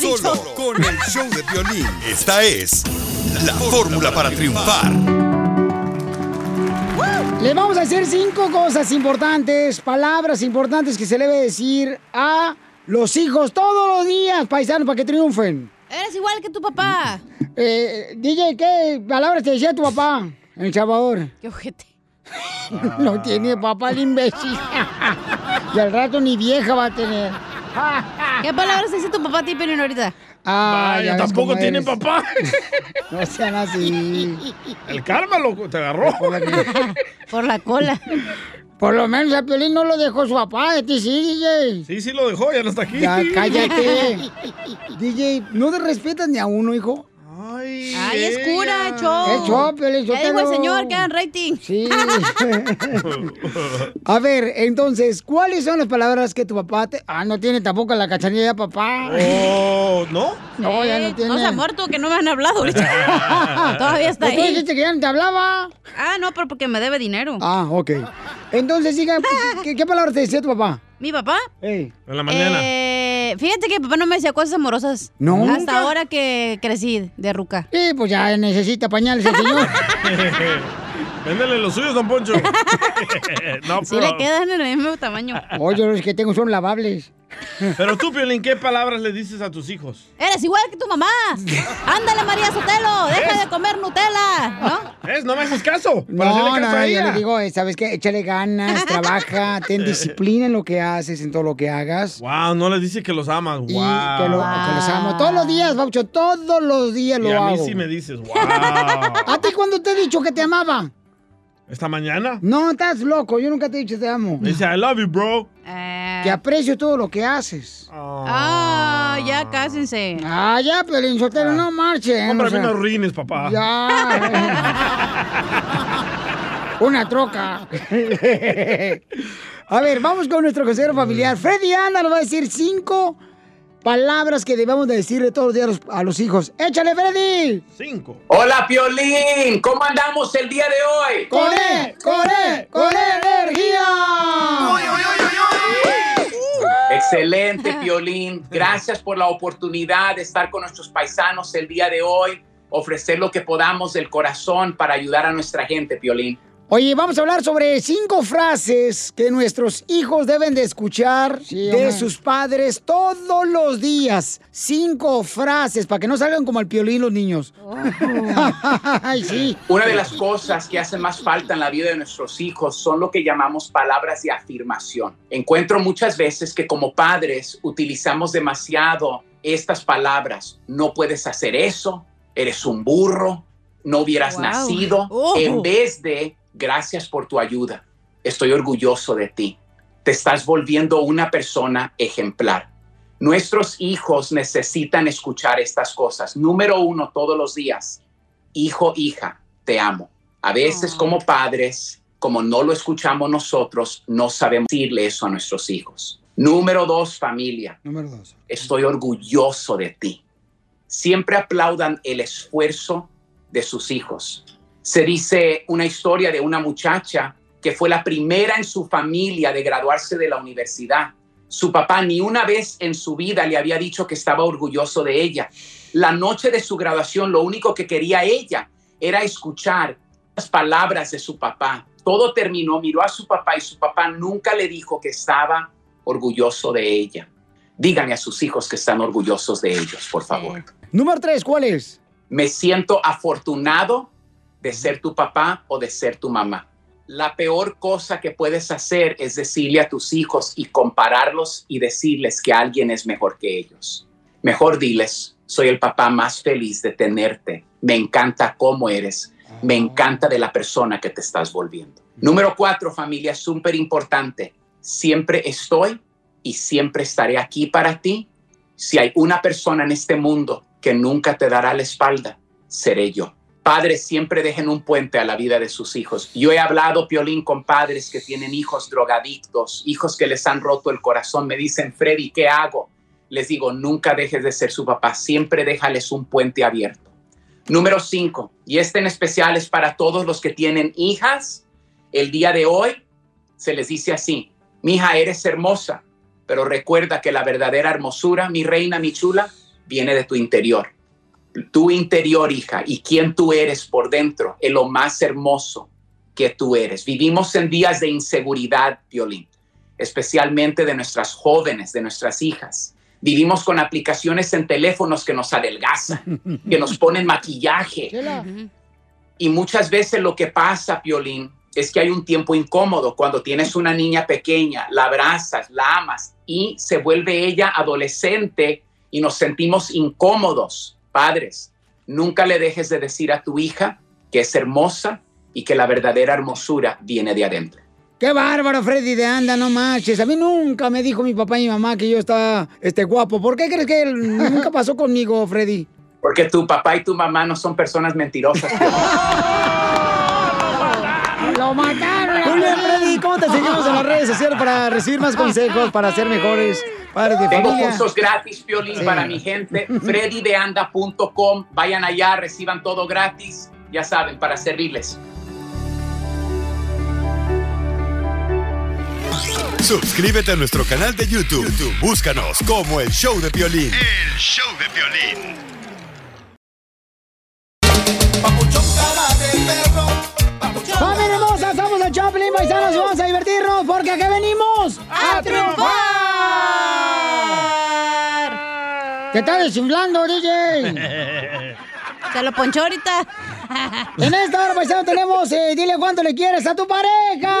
Solo con el show de violín. Esta es la fórmula para triunfar. Les vamos a hacer cinco cosas importantes, palabras importantes que se le debe decir a los hijos todos los días, paisanos, para que triunfen. Eres igual que tu papá. Eh, DJ, ¿qué palabras te decía tu papá en El Salvador? Qué ojete. *laughs* No tiene papá el imbécil. *laughs* y al rato ni vieja va a tener. *laughs* ¿Qué palabras dice tu papá a ti, Piolín, ahorita? Ah, Vaya, tampoco tiene eres. papá. *laughs* No sean así. *laughs* El karma, loco, te agarró. Por la cola. Por lo menos a Piolín no lo dejó su papá, de ti sí, DJ. Sí, sí lo dejó, ya no está aquí. Ya, cállate. DJ, no te respetas ni a uno, hijo. Ay, Ay, es cura, show. Es Piolín, Ya digo el señor que hagan rating. Sí. *laughs* A ver, entonces, ¿cuáles son las palabras que tu papá te... Ah, no tiene tampoco la cachanilla ya, papá. Oh, ¿no? No, ya no Eh, tiene. No se ha muerto, que no me han hablado ahorita. *laughs* Todavía está Pues tú ahí. dijiste que ya no te hablaba. Ah, no, pero porque me debe dinero. Ah, ok. Entonces, diga, ¿qué, qué palabras te decía tu papá? ¿Mi papá? En la mañana. Eh, Fíjate que papá no me decía cosas amorosas. No. Hasta ¿Nunca? ahora que crecí de ruca. Sí, pues ya necesita pañales el señor. *laughs* Véndele los suyos, don Poncho. *laughs* *laughs* no, Sí pero, le quedan en el mismo tamaño. Oye, los que tengo son lavables. Pero tú, Piolín, ¿qué palabras le dices a tus hijos? Eres igual que tu mamá. Ándale, María Sotelo. Deja de comer Nutella. ¿No? ¿Ves? No me haces caso. Para No, caso no, a yo le digo, eh, ¿sabes qué? Échale ganas, trabaja, *laughs* ten disciplina en lo que haces, en todo lo que hagas. Wow, no le dice que los amas. Wow. Y que, lo, que los amo. Todos los días, Baucho, todos los días lo Y a mí sí me dices, wow. *laughs* ¿A ti cuándo te he dicho que te amaba? ¿Esta mañana? No, estás loco, yo nunca te he dicho te amo. Me dice, I love you, bro. Que aprecio todo lo que haces. Ah, ya cásense. Ah, ya, Pelín Sotelo, no marchen. Cómprame o sea, unos rines, papá. Ya. *laughs* Una troca. A ver, vamos con nuestro consejero familiar. Freddy Anda nos va a decir cinco palabras que debemos de decirle todos los días a los, a los hijos. ¡Échale, Freddy! Cinco. Hola, Piolín. ¿Cómo andamos el día de hoy? ¡Con él! ¡Con él! ¡Con energía! Excelente, Piolín. Gracias por la oportunidad de estar con nuestros paisanos el día de hoy, ofrecer lo que podamos del corazón para ayudar a nuestra gente, Piolín. Oye, vamos a hablar sobre cinco frases que nuestros hijos deben de escuchar de sus padres todos los días. Cinco frases para que no salgan como el piolín los niños. *laughs* Ay, sí. Una de las cosas que hacen más falta en la vida de nuestros hijos son lo que llamamos palabras de afirmación. Encuentro muchas veces que como padres utilizamos demasiado estas palabras. No puedes hacer eso, eres un burro, no hubieras Wow. nacido, Oh. en vez de gracias por tu ayuda, estoy orgulloso de ti. Te estás volviendo una persona ejemplar. Nuestros hijos necesitan escuchar estas cosas. Número uno, todos los días, hijo, hija, te amo. A veces como padres, como no lo escuchamos nosotros, no sabemos decirle eso a nuestros hijos. Número dos, familia. Número dos. Estoy orgulloso de ti. Siempre aplaudan el esfuerzo de sus hijos. Se dice una historia de una muchacha que fue la primera en su familia de graduarse de la universidad. Su papá ni una vez en su vida le había dicho que estaba orgulloso de ella. La noche de su graduación, lo único que quería ella era escuchar las palabras de su papá. Todo terminó, miró a su papá y su papá nunca le dijo que estaba orgulloso de ella. Díganle a sus hijos que están orgullosos de ellos, por favor. Número tres, ¿cuál es? Me siento afortunado de ser tu papá o de ser tu mamá. La peor cosa que puedes hacer es decirle a tus hijos y compararlos y decirles que alguien es mejor que ellos. Mejor diles, soy el papá más feliz de tenerte. Me encanta cómo eres. Me encanta de la persona que te estás volviendo. Número cuatro, familia, súper importante. Siempre estoy y siempre estaré aquí para ti. Si hay una persona en este mundo que nunca te dará la espalda, seré yo. Padres siempre dejen un puente a la vida de sus hijos. Yo he hablado, Piolín, con padres que tienen hijos drogadictos, hijos que les han roto el corazón. Me dicen, Freddy, ¿qué hago? Les digo, nunca dejes de ser su papá, siempre déjales un puente abierto. Número cinco, y este en especial es para todos los que tienen hijas. El día de hoy se les dice así, mi hija, eres hermosa, pero recuerda que la verdadera hermosura, mi reina, mi chula, viene de tu interior. Tu interior, hija, y quién tú eres por dentro, es lo más hermoso que tú eres. Vivimos en días de inseguridad, Violín, especialmente de nuestras jóvenes, de nuestras hijas. Vivimos con aplicaciones en teléfonos que nos adelgazan, que nos *laughs* ponen maquillaje. Y muchas veces lo que pasa, Piolín, es que hay un tiempo incómodo cuando tienes una niña pequeña, la abrazas, la amas y se vuelve ella adolescente y nos sentimos incómodos. Padres, nunca le dejes de decir a tu hija que es hermosa y que la verdadera hermosura viene de adentro. Qué bárbaro, Freddy de anda, no manches. A mí nunca me dijo mi papá y mi mamá que yo estaba este, guapo. ¿Por qué crees que él nunca pasó conmigo, Freddy? Porque tu papá y tu mamá no son personas mentirosas. *laughs* ¡Lo mataron! Muy bien, Freddy. ¿Cómo te seguimos en las redes sociales para recibir más consejos, para ser mejores padres de Tengo familia? cursos gratis, Piolín, Sí. para mi gente. *laughs* freddydeanda.com. Vayan allá, reciban todo gratis. Ya saben, para servirles. Suscríbete a nuestro canal de YouTube. YouTube, Búscanos como el show de violín. El show de violín. ¡Familia hermosa! Somos el Choplin, paisanos, y vamos a divertirnos porque aquí venimos ¡A triunfar! ¿Te estás desinflando, DJ? *laughs* Se lo ponchó ahorita. *laughs* En esta hora, paisano, tenemos eh, Dile cuánto le quieres a tu pareja.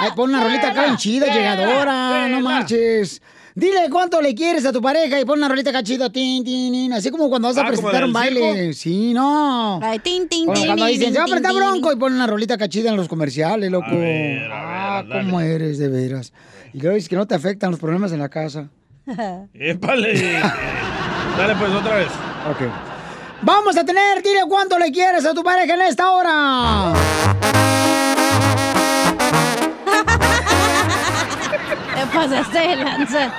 Ay, pon una rolita acá chida, llegadora, no marches. Dile cuánto le quieres a tu pareja y pon una rolita acá chida, tin, tin, tin, así como cuando vas a Ah, ¿como presentar un baile. circo? Sí, no. Ay, tin, tin, tin, cuando dicen, se va a apretar bronco y pon una rolita cachida en los comerciales, loco. ver, ah, cómo eres, de veras. Y luego dices que no te afectan los problemas en la casa. *laughs* ¡Épale! Dale pues otra vez. Ok. Vamos a tener, dile cuánto le quieres a tu pareja en esta hora. *laughs* Te pasaste de lanza.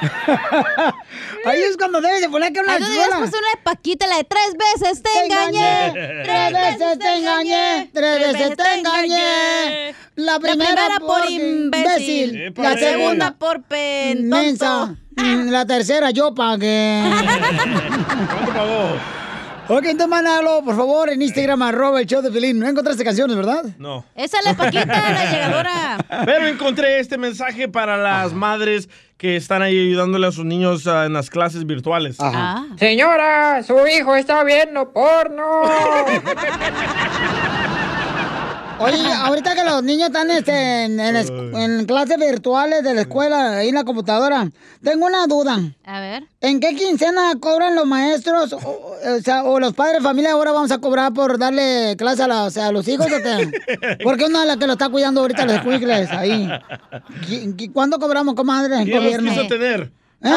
Ahí es cuando debes de poner que una Ahí donde habías rola. puesto una de Paquita, la de tres veces te, engañé. Tres veces te engañé, tres veces te engañé. La primera, por imbécil, imbécil. la La segunda por pen. mensa, Mm, la tercera yo pagué. *laughs* ¿Cuánto pagó? Ok, entonces mándalo, por favor, en Instagram, arroba el show de Pelín. No encontraste canciones, ¿verdad? No. Esa es la Paquita, la *laughs* llegadora. Pero encontré este mensaje para las madres que están ahí ayudándole a sus niños ah, en las clases virtuales. Ah. Señora, su hijo está viendo porno. *laughs* Oye, ahorita que los niños están este, en, en es- en clases virtuales de la escuela, ahí en la computadora, tengo una duda. A ver. ¿En qué quincena cobran los maestros o, o sea, o los padres de familia ahora vamos a cobrar por darle clase a, la- o sea, a los hijos o qué? Porque una es la que lo está cuidando ahorita a los escuincles ahí. ¿Qui- qui- ¿Cuándo cobramos, comadre? el ¿Quién los gobierno? quiso tener? ¿Eh?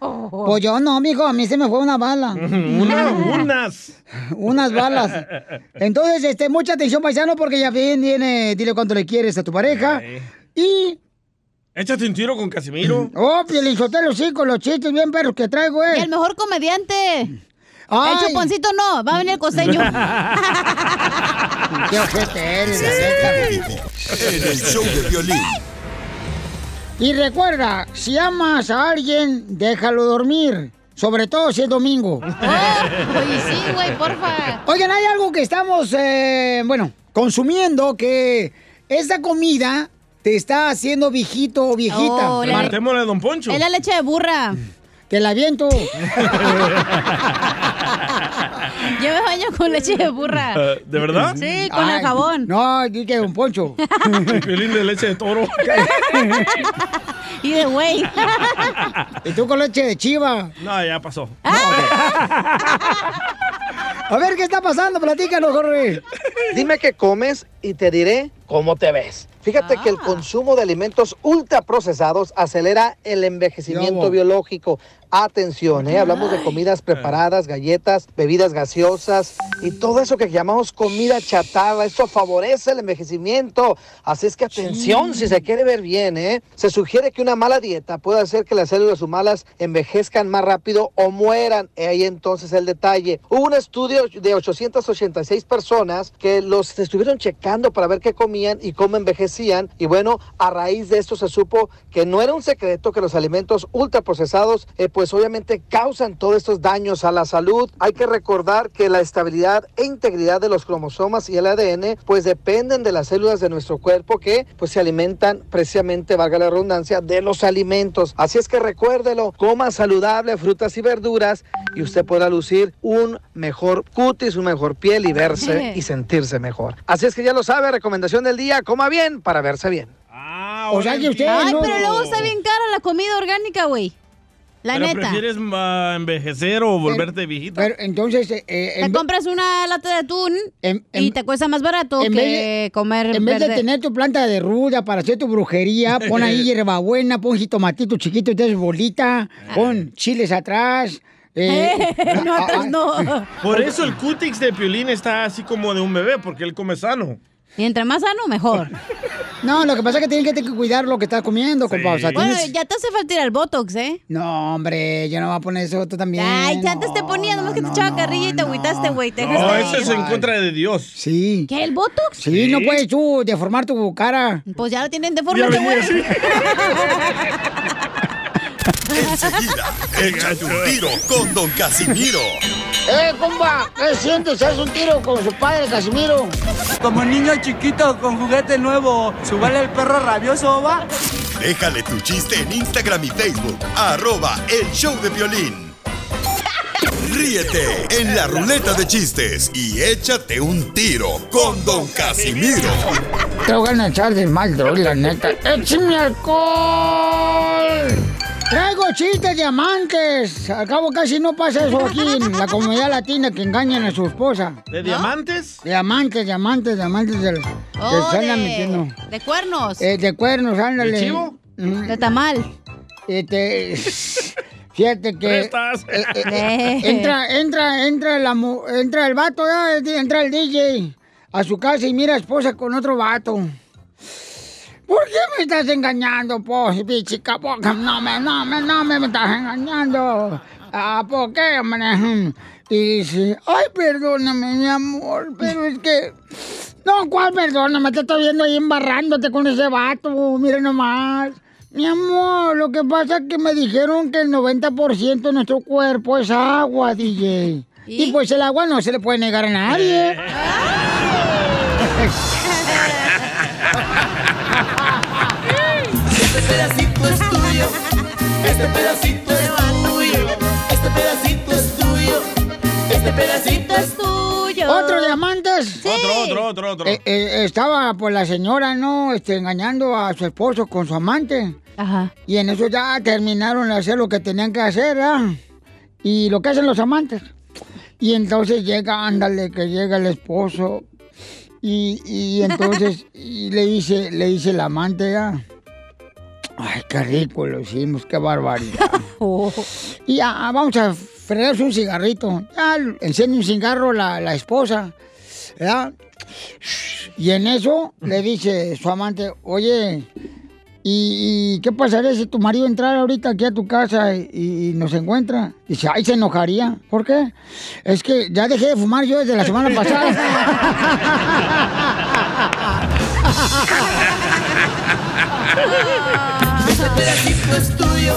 Pues yo no, mijo, a mí se me fue una bala. *laughs* Una- unas. Unas balas. *laughs* Entonces, este, mucha atención, paisano, porque ya bien viene, dile cuánto le quieres a tu pareja. Y, Échate un tiro con Casimiro. *clears throat* oh, Pielinsotelo, sí, con los chistes bien perros que traigo, eh. Y el mejor comediante. Ay. El chuponcito no, va a venir el costeño. *laughs* Qué ojete eres, la neta. En el show de violín. Y recuerda, si amas a alguien, déjalo dormir. Sobre todo si es domingo. Oye, sí, güey, porfa. Oigan, hay algo que estamos, eh, bueno, consumiendo que esa comida te está haciendo viejito o viejita. Oh, Martémosle a Don Poncho. Es la leche de burra. Te la viento. *laughs* Yo me baño con leche de burra. Eh, *laughs* ¿De verdad? Sí, con el jabón. No, dije Don Poncho. *laughs* Violín de leche de toro. Y de güey. y tú con leche de chiva. No, ya pasó. A ver, ¿qué está pasando? Platícanos, Jorge. Dime qué comes y te diré cómo te ves. Fíjate que el consumo de alimentos ultraprocesados acelera el envejecimiento biológico. Atención, ¿eh? hablamos de comidas preparadas, galletas, bebidas gaseosas y todo eso que llamamos comida chatarra. Eso favorece el envejecimiento. Así es que atención si se quiere ver bien. ¿eh? Se sugiere que una mala dieta puede hacer que las células humanas envejezcan más rápido o mueran. He Ahí entonces el detalle. Hubo un estudio de 886 personas que los estuvieron checando para ver qué comían y cómo envejecían. Y bueno, a raíz de esto se supo que no era un secreto que los alimentos ultraprocesados, eh, pues obviamente causan todos estos daños a la salud. Hay que recordar que la estabilidad e integridad de los cromosomas y el ADN, pues dependen de las células de nuestro cuerpo que pues se alimentan precisamente, valga la redundancia, de los alimentos. Así es que recuérdelo, coma saludable, frutas y verduras y usted podrá lucir un mejor cutis, una mejor piel y verse y sentirse mejor. Así es que ya lo sabe, recomendación del día, coma bien para verse bien. O sea que usted Ay, no- pero luego está bien cara la comida orgánica, güey. La ¿Pero neta. prefieres ah, envejecer o volverte viejito? Pero entonces, eh, Te en, ve- compras una lata de atún y te cuesta más barato en que de- comer en vez de tener tu planta de ruda para hacer tu brujería, *laughs* pon ahí hierbabuena, pon jitomatito chiquito, te haces bolita, pon chiles atrás. eh, *laughs* no, ah, atrás no. Por eso el cutix de Piolín está así como de un bebé, porque él come sano. Y entre más sano, mejor. *laughs* No, lo que pasa es que tienen que cuidar lo que estás comiendo, compa. O sea, Bueno, ya te hace falta ir al Botox, ¿eh? No, hombre, yo no voy a poner eso, tú también. Ay, ya antes te ponía, nomás que te echaba carrilla y te agüitaste, güey. No, eso es en contra de Dios. Sí. ¿Qué, el Botox? Sí, no puedes tú deformar tu cara. Pues ya lo tienen deformado, güey. *laughs* Enseguida, échate un tiro con Don Casimiro. ¡Eh, compa! ¿Qué sientes? ¿Haz un tiro con su padre, Casimiro? Como niño chiquito con juguete nuevo, ¿subale el perro rabioso, va? Déjale tu chiste en Instagram y Facebook. Arroba El Show de Violín. Ríete en la ruleta de chistes y échate un tiro con Don Casimiro. Te voy a echar de mal, droga, la neta. ¡Échame alcohol! Traigo chistes de amantes. Al cabo casi no pasa eso aquí en la comunidad latina que engañan a su esposa. ¿De diamantes? De amantes, de amantes, de amantes del, Oh, de, metiendo. de cuernos. Eh, de cuernos, ándale. ¿De chivo? Mm, De tamal. Este, *laughs* fíjate que Prestas. eh, eh, eh, *laughs* entra, entra, entra la entra el vato, ya, entra el DJ a su casa y mira a esposa con otro vato. ¿Por qué me estás engañando, po, chica? ¿Por qué no me, no me, no me, me estás engañando? Ah, ¿por qué, hombre? Y dice, ay, perdóname, mi amor, pero es que... No, ¿cuál perdóname? Te estoy viendo ahí embarrándote con ese vato, mira nomás. Mi amor, lo que pasa es que me dijeron que el 90% de nuestro cuerpo es agua, DJ. ¿Y? pues el agua no se le puede negar a nadie. *laughs* Este pedacito es tuyo. Este pedacito es tuyo. Este pedacito es tuyo. ¿Otro diamantes? Otro, otro, otro, otro. Eh, eh, estaba pues la señora, ¿no? Este, engañando a su esposo con su amante. Ajá. Y en eso ya terminaron de hacer lo que tenían que hacer, ¿verdad? Y lo que hacen los amantes. Y entonces llega, ándale, que llega el esposo. Y, y entonces *laughs* y le dice, le dice el amante, ¿ya? Ay, qué rico lo hicimos, qué barbaridad. *laughs* Y ya, vamos a fregarse un cigarrito. Ya, enciende un cigarro la, la esposa, ¿verdad? Y en eso le dice su amante, oye, ¿y, y qué pasaría si tu marido entrara ahorita aquí a tu casa y, y nos encuentra? Dice, ay, se enojaría. ¿Por qué? Es que ya dejé de fumar yo desde la semana pasada. *laughs* *laughs* Este pedacito es tuyo.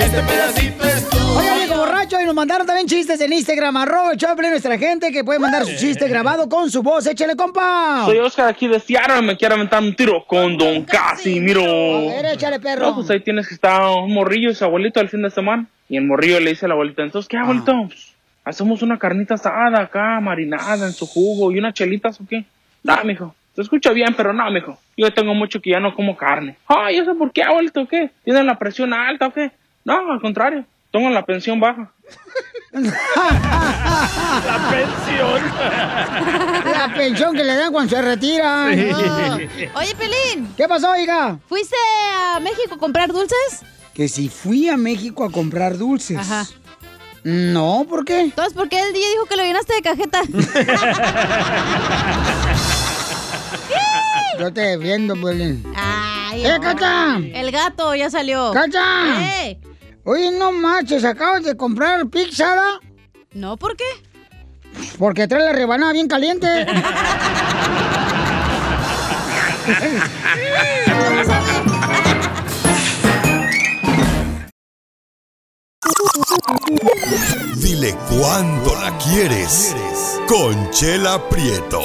Este pedacito es tuyo. Oye, amigo borracho, y nos mandaron también chistes en Instagram, arroba el Piolín, nuestra gente que puede mandar su chiste grabado con su voz. Échale, compa. Soy Oscar aquí de Seattle, me quiero aventar un tiro con Don Casimiro. A ver, échale, perro. No, pues ahí tienes que estar un morrillo y su abuelito el fin de semana. Y el morrillo le dice al abuelito, entonces, ¿qué abuelito? Pues, hacemos una carnita asada acá, marinada en su jugo y unas chelitas o qué. No, mijo. Se escucha bien, pero no, mijo. Yo tengo mucho que ya no como carne. Ay, ¿eso por qué, abuelito? o ¿Qué? ¿Tienen la presión alta o qué? No, al contrario. Tengo la pensión baja. *laughs* La pensión. La pensión que le dan cuando se retira. Sí. Oye, Pelín. ¿Qué pasó, hija? ¿Fuiste a México a comprar dulces? Que si fui a México a comprar dulces. Ajá. No, ¿por qué? Entonces, ¿por qué el día dijo que lo llenaste de cajeta? *laughs* Yo te defiendo, Piolín. Ay, ¡Eh, Cacha! El gato ya salió. ¡Cacha! ¡Ey! Oye, no marches, acabas de comprar pizza. No, ¿por qué? Porque trae la rebanada bien caliente. *laughs* Dile cuándo la quieres. Conchela Prieto.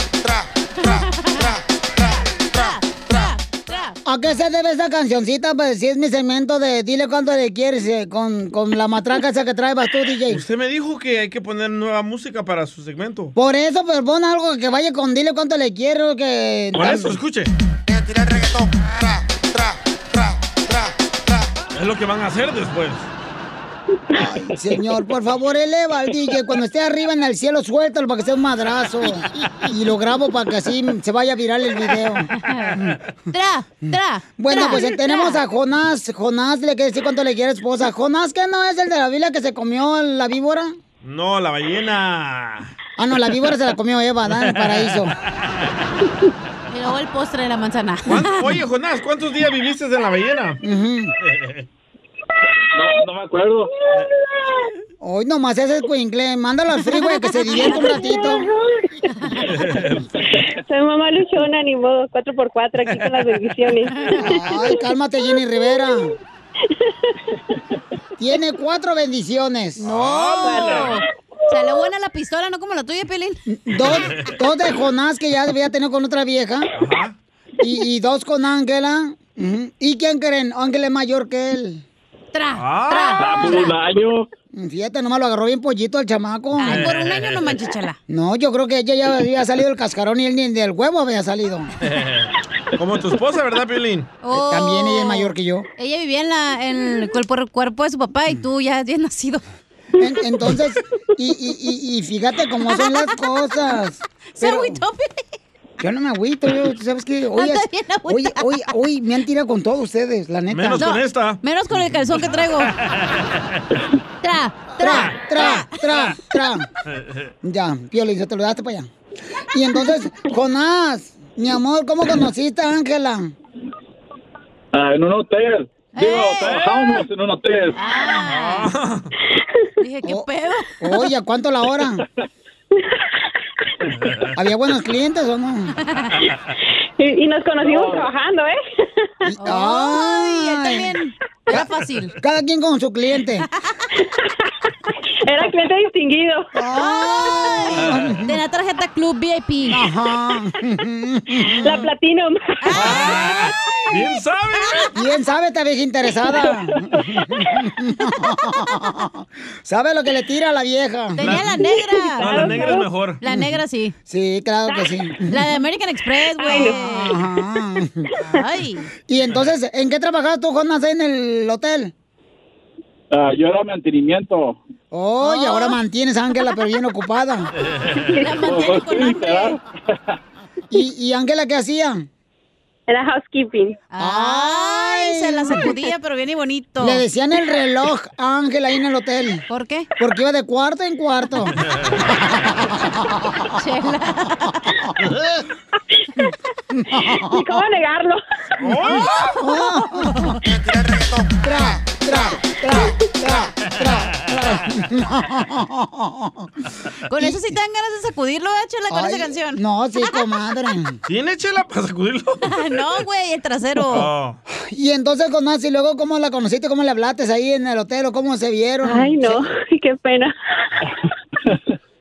¿A qué se debe esa cancioncita? Pues si es mi segmento de Dile cuánto le quieres eh, con, con la matraca esa que trae tú, DJ. Usted me dijo que hay que poner nueva música para su segmento. Por eso, pues pon algo que vaya con Dile cuánto le quiero, que... Por eso, escuche. Es lo que van a hacer después. Ay, señor, por favor, eleva al DJ. Cuando esté arriba en el cielo, suéltalo para que sea un madrazo. Y lo grabo para que así se vaya a viral el video. Tra, tra. Bueno, tra, pues tra. tenemos a Jonás. Jonás le quiere decir cuánto le quiere esposa. Jonás, ¿qué no es el de la Biblia que se comió la víbora? No, la ballena. Ah, no, la víbora se la comió Eva, ¿da? En el paraíso. Y luego el postre de la manzana. ¿Cuán- Oye, Jonás, ¿cuántos días viviste en la ballena? No, no me acuerdo. Hoy nomás ese es Quincle. Mándalo al freeway que se divierta un ratito. *laughs* Soy mamá luchona, ni modo, 4x4 aquí con las bendiciones. Ay, cálmate, Jenny Rivera. *laughs* Tiene cuatro bendiciones. No. Salió buena la pistola, no como la tuya, Pelín. Dos, dos de Jonás que ya había tenido con otra vieja. Y, y dos con Ángela. ¿Y quién creen? Ángela es mayor que él. Tra, Ah, por un año. Fíjate, nomás lo agarró bien pollito el chamaco. Ay, por un año no *laughs* manches, chala. No, yo creo que ella ya *laughs* había salido del cascarón y él ni del huevo había salido. *laughs* Como tu esposa, ¿verdad, Piolín? Oh. También ella es mayor que yo. Ella vivía en, la, en el cuerpo, cuerpo de su papá y tú ya habías nacido. En- entonces, y, y, y, y fíjate cómo son las cosas. Pero-. Yo no me agüito, yo, ¿tú ¿sabes qué? Hoy, es- hoy, hoy, hoy me han tirado con todos ustedes, la neta. Menos con esta. Menos con el calzón que traigo. *laughs* Tra, Tra, tra, tra, tra. Ya, Piolín, se te lo daste para allá. Y entonces, Jonás, mi amor, ¿cómo conociste a Ángela? Ah, en un hotel. Digo, trabajamos en un hotel. Dije, ¿qué pedo? Oye, ¿a cuánto la hora? *laughs* *laughs* ¿Había buenos clientes o no? Y, y nos conocimos trabajando, ¿eh? Ay, él también. Era fácil. Cada quien con su cliente. *laughs* *laughs* Era cliente distinguido. Ay. De la tarjeta Club VIP. Ajá. *laughs* La Platinum. Bien sabe. Bien sabe esta vieja interesada. *laughs* ¿Sabe lo que le tira a la vieja? Tenía la negra. No, la negra es mejor. La negra sí. Sí, claro que sí. La de American Express, güey. Ajá. Ay. Y entonces, ¿en qué trabajabas tú, Jonas, en el hotel? Ah, yo era mantenimiento. Oh, y ahora mantienes a Ángela, pero bien ocupada. *laughs* La mantiene con hambre. ¿Y, Ángela qué hacía? Era housekeeping. Ay, se la sacudía, pero bien y bonito. Le decían el reloj a Ángela ahí en el hotel. ¿Por qué? Porque iba de cuarto en cuarto. *laughs* ¿Y cómo negarlo? *laughs* Tra, tra, tra, tra, tra, tra. *laughs* Con eso sí te dan ganas de sacudirlo, ¿eh, Chela, con Ay, esa canción. No, sí, comadre. *laughs* ¿Tiene chela para sacudirlo? *laughs* no, güey, el trasero. Oh. Y entonces, Jonás, y luego, ¿cómo la conociste? ¿Cómo le hablaste ahí en el hotel o cómo se vieron? Ay, no, qué pena.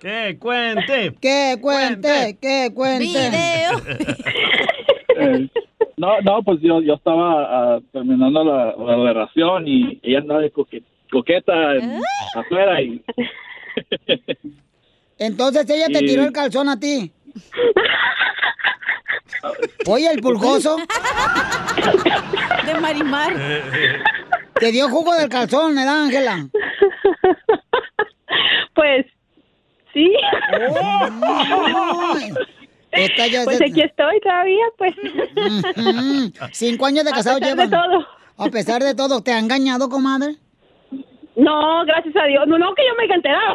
¿Qué? Cuente. Que cuente, que cuente. Video. Eh, No, no, pues yo, yo estaba ah, terminando la, la relación y ella andaba de coque- coqueta en- afuera y Entonces ella te tiró el calzón a ti. Oye, el pulgoso De Marimar. te dio jugo del calzón, ¿verdad, Ángela? Pues, sí. Ay, esta ya *laughs* es Pues aquí estoy todavía, pues. Ujú. Cinco años de casado A pesar llevan. de todo. A pesar de todo, ¿te ha engañado, comadre? No, gracias a Dios. No, no, que yo me haya enterado.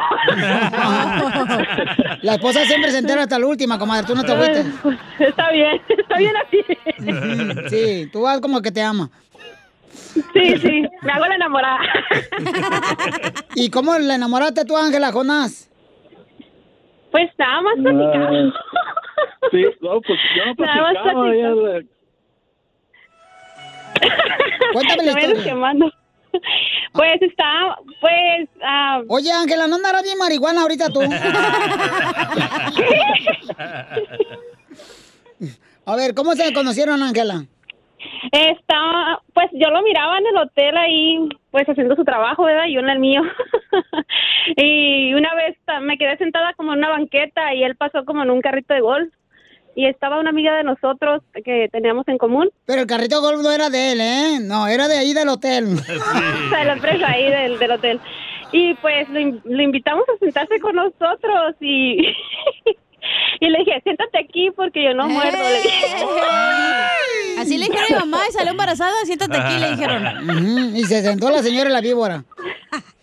*laughs* La esposa siempre se entera hasta la última, comadre. Tú no te agüites. *laughs* Pues, está bien, está bien así. Ujú, Sí, tú vas como que te ama. Sí, sí, me hago la enamorada. ¿Y cómo le enamoraste tú, Ángela, Jonás? Pues nada más platicando. Sí, no, pues yo no Nada más platicaba, platicando. de- *laughs* Cuéntame la historia. quemando. Pues está, pues, ah, Oye, Ángela, ¿no andarás bien marihuana ahorita tú? *laughs* A ver, ¿cómo se conocieron, Ángela? está, pues yo lo miraba en el hotel ahí, pues haciendo su trabajo, ¿verdad? Y yo en el mío. *laughs* y una vez me quedé sentada como en una banqueta y él pasó como en un carrito de golf. Y estaba una amiga de nosotros que teníamos en común, Pero el carrito golf no era de él, ¿eh? No, era de ahí del hotel. *laughs* de la empresa ahí del, del hotel. Y pues lo, in- lo invitamos a sentarse con nosotros y, *laughs* y le dije, siéntate aquí porque yo no muerdo. Le dije. Así le dijeron a mi mamá y salió embarazada, siéntate aquí, le dijeron. Y se sentó la señora en la víbora.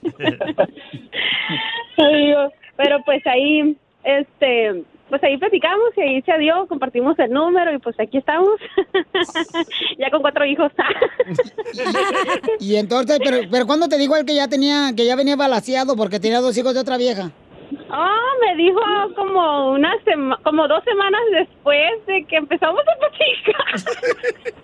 *laughs* Pero pues ahí, este, pues ahí platicamos y ahí se dio, compartimos el número y pues aquí estamos. *laughs* ya con cuatro hijos. *laughs* Y entonces, pero, pero ¿cuándo te dijo él que ya tenía, que ya venía balaseado porque tenía dos hijos de otra vieja? Oh, me dijo como una sema- como dos semanas después de que empezamos a platicar. *laughs*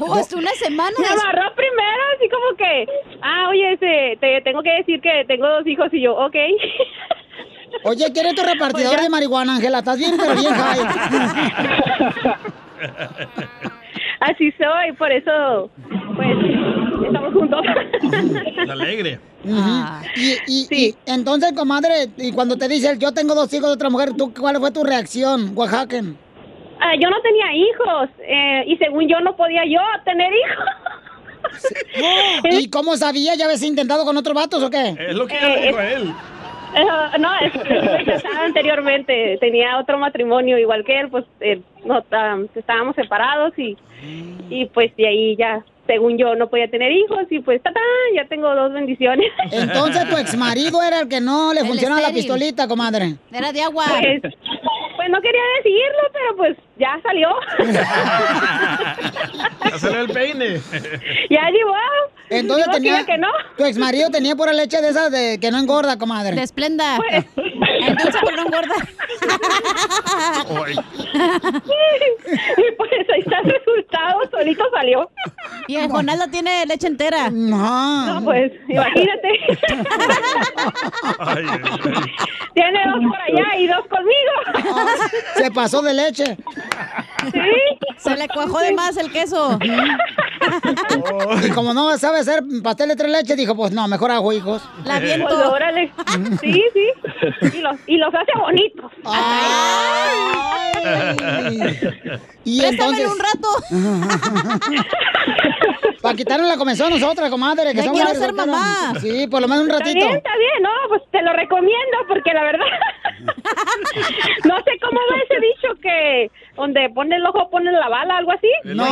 Oh, hasta una semana Me amarró primero, así como que, ah, oye, ese, te tengo que decir que tengo dos hijos y yo, ok. Oye, ¿quién es tu repartidor de marihuana, Ángela? Estás bien, pero bien. *laughs* Así soy, por eso, pues, estamos juntos. Alegre. Ujú. Y, y, y entonces, comadre, y cuando te dice, él, yo tengo dos hijos de otra mujer, ¿tú cuál fue tu reacción, Oaxacan? Ah, yo no tenía hijos eh, y según yo no podía yo tener hijos. *laughs* ¿Y cómo sabía? ¿Ya habías intentado con otros vatos o qué? Es lo que le dijo él. *laughs* No, es- estuve casada anteriormente, tenía otro matrimonio igual que él, pues eh, no, ah, estábamos separados y, y pues de ahí ya, según yo, no podía tener hijos y pues ¡tatán! ya tengo dos bendiciones. *laughs* Entonces, tu ex marido era el que no le El funcionaba la pistolita, comadre. Era de agua. Pues, pues no quería decirlo, pero pues ya salió. *laughs* Ya salió el peine. ya llegó. Entonces Digo que tenía, que no. tu ex marido tenía pura leche de esas de que no engorda, comadre. De esplenda. Endulza pero no engorda. y pues ahí está el resultado, solito salió. Y el Jonás la tiene leche entera. No. No, pues, imagínate. Tiene dos por allá y dos conmigo. Se pasó de leche. Se le cuajó de más el queso. Y como no sabe hacer pastel de tres leches, dijo, pues no, mejor hago hijos. La viento. Pues, órale. Sí, sí. Y los, y los hace bonitos. Y Préstamelo entonces... un rato. *laughs* Para quitarle la comezón a nosotras, comadre. Que somos quiero ser mamá. Sí, por lo menos un Está ratito. bien, está bien, no, pues te lo recomiendo porque la verdad no sé cómo va ese dicho que donde pone el ojo pone la bala, algo así. No,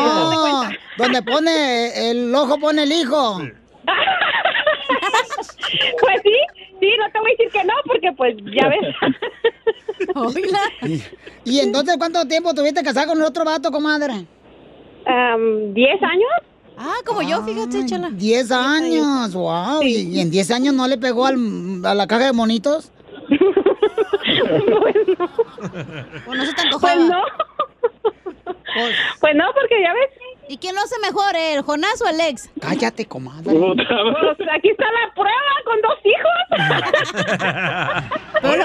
donde pone el ojo pone el hijo. *laughs* Pues sí, sí, no te voy a decir que no porque pues ya ves. *laughs* Y, y entonces, ¿cuánto tiempo tuviste casada con el otro vato, comadre? Am, ¿Diez años? Ah, como yo, fíjate, chala. 10 años, wow. ¿Y, y en 10 años no le pegó al, a la caja de monitos? ¿O no se te Pues no. Pues no, porque ya ves. ¿Y quién lo hace mejor, el Jonás o el ex? Cállate, comadre. Pues aquí está la prueba con dos hijos. Pero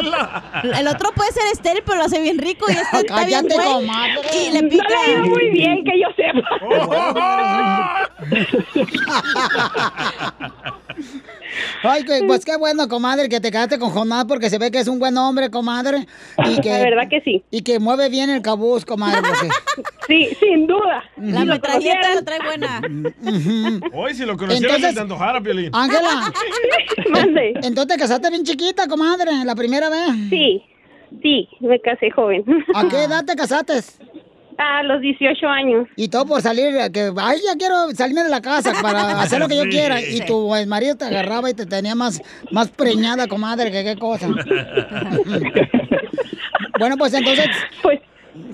el otro puede ser estéril, pero lo hace bien rico y este está bien Cállate, güey. comadre. Y le No pica. le ha ido muy bien, que yo *laughs* *laughs* Ay, que- pues *laughs* qué bueno, comadre, que te quedaste con Jonás porque se ve que es un buen hombre, comadre. Y que, La verdad que sí. Y que mueve bien el cabuz, comadre. porque- *laughs* Sí, sin duda. La Si metralleta lo trae buena. Hoy si lo conociera Entonces- te antojara, Piolín. Ángela. *laughs* Mande. Entonces te casaste bien chiquita, comadre, la primera vez. Sí, sí, me casé joven. ¿A qué edad te casaste? A los 18 años. Y todo por salir, que, ay, ya quiero salirme de la casa para *laughs* hacer lo que yo Sí. quiera. Y tu marido te agarraba y te tenía más, más preñada, comadre, que qué cosa. *laughs* bueno, pues entonces, pues,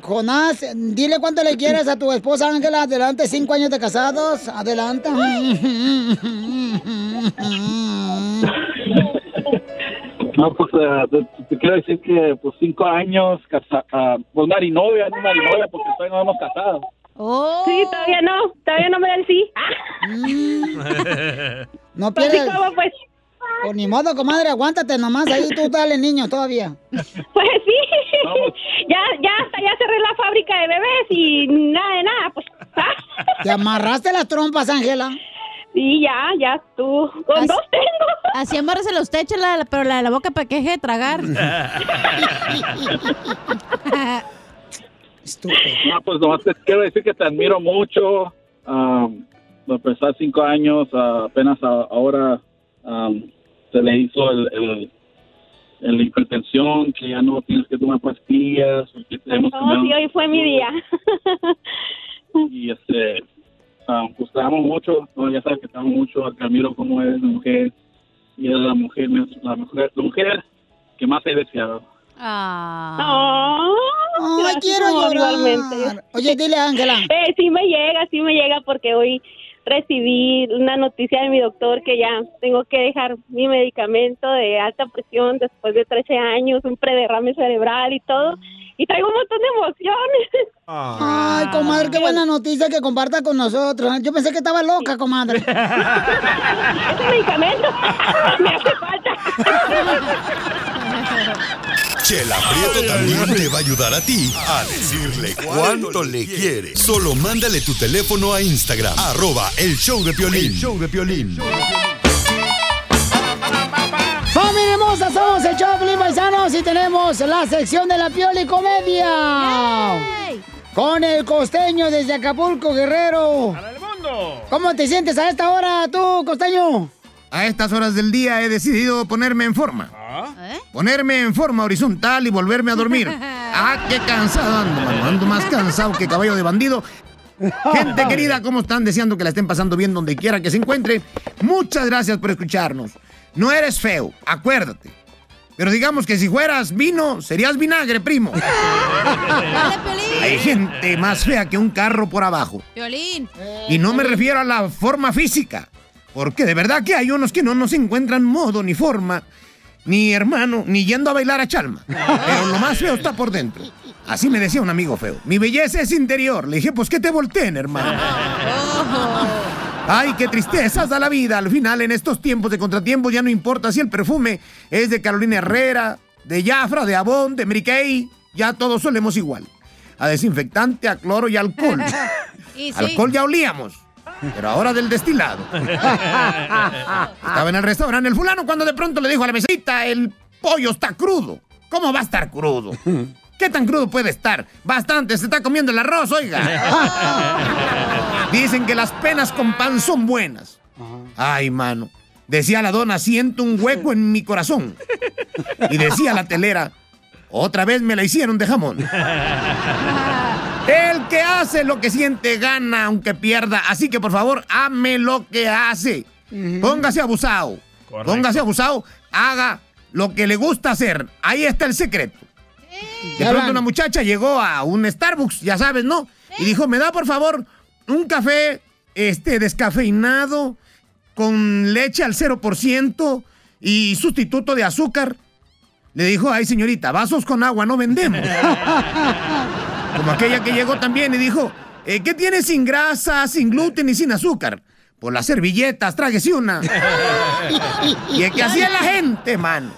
Jonás, dile cuánto le quieres a tu esposa Ángela. Adelante, cinco años de casados. Adelante. *laughs* No, pues eh, te, te quiero decir que pues cinco años, casa, ah, pues marinovia, no marinovia, porque todavía no hemos casado. Sí, todavía no, todavía no me da el sí. *laughs* No Pues, pierdas. ¿y cómo, pues? Pues ni modo, comadre, aguántate nomás. Ahí tú dale, niño, todavía. *laughs* Pues sí, ya, ya hasta ya cerré la fábrica de bebés y nada de nada, pues. ¿Te amarraste las trompas, Ángela? Sí, ya, ya tú. Con dos tengo. *laughs* Así amárresela usted, chala, pero la de la boca para que deje de tragar. *laughs* No, pues nomás te quiero decir que te admiro mucho. ah, por empezar cinco años, ah, apenas a- ahora um, se le hizo el, el, el- la hipertensión, que ya no tienes que tomar pastillas, que No, sí, hoy fue mi día. *laughs* y este, ah, pues te amo mucho, ¿no? ya sabes que te amo mucho, te admiro como eres mujer, y eres la mujer, la mujer, la mujer que más he deseado. Ah. Ay, quiero llorar. Oye, dile, Ángela. *laughs* Eh, sí me llega, sí me llega porque hoy recibí una noticia de mi doctor que ya tengo que dejar mi medicamento de alta presión después de 13 años, un prederrame cerebral y todo. Y traigo un montón de emociones. Ay, comadre, qué buena noticia que comparta con nosotros. Yo pensé que estaba loca, comadre. *laughs* Ese medicamento *laughs* me hace falta. Chela Prieto también te va a ayudar a ti a decirle cuánto le quiere. Solo mándale tu teléfono a Instagram, arroba el show de Piolín. El show de Piolín. ¡Familia hermosa! Somos el Choplin Paisanos y tenemos la sección de la Pioli Comedia. Con el costeño desde Acapulco, Guerrero. ¡Para el mundo! ¿Cómo te sientes a esta hora tú, costeño? A estas horas del día he decidido ponerme en forma. Ponerme en forma horizontal y volverme a dormir. *laughs* Ah, qué cansado ando, mano. Ando más cansado que caballo de bandido. *laughs* Gente querida, ¿cómo están? Deseando que la estén pasando bien donde quiera que se encuentre. Muchas gracias por escucharnos. No eres feo, acuérdate. Pero digamos que si fueras vino, serías vinagre, primo. *laughs* Hay gente más fea que un carro por abajo. Violín. Y no me refiero a la forma física, porque de verdad que hay unos que no nos encuentran modo ni forma, ni hermano, ni yendo a bailar a Chalma. Pero lo más feo está por dentro. Así me decía un amigo feo. Mi belleza es interior. Le dije, pues que te volteen, hermano. *laughs* Ay, qué tristezas da la vida. Al final, en estos tiempos de contratiempos, ya no importa si el perfume es de Carolina Herrera, de Jafra, de Avon, de Mary Kay. Ya todos solemos igual. A desinfectante, a cloro y alcohol. *laughs* Y sí. Alcohol ya olíamos. Pero ahora del destilado. *laughs* Estaba en el restaurante el fulano cuando de pronto le dijo a la mesita, el pollo está crudo. ¿Cómo va a estar crudo? *laughs* ¿Qué tan crudo puede estar? Bastante, se está comiendo el arroz, oiga. Dicen que las penas con pan son buenas. Ay, mano. Decía la dona, siento un hueco en mi corazón. Y decía la telera, otra vez me la hicieron de jamón. El que hace lo que siente gana aunque pierda. Así que por favor, ame lo que hace. Póngase abusado. Póngase abusado. Haga lo que le gusta hacer. Ahí está el secreto. De pronto una muchacha llegó a un Starbucks, ya sabes, ¿no? Y dijo, me da por favor un café este, descafeinado con leche al 0% y sustituto de azúcar. Le dijo, ay señorita, vasos con agua no vendemos. *laughs* Como aquella que llegó también y dijo, eh, ¿qué tiene sin grasa, sin gluten y sin azúcar? Por las servilletas, tráguese una. *laughs* y es que así es la gente, man.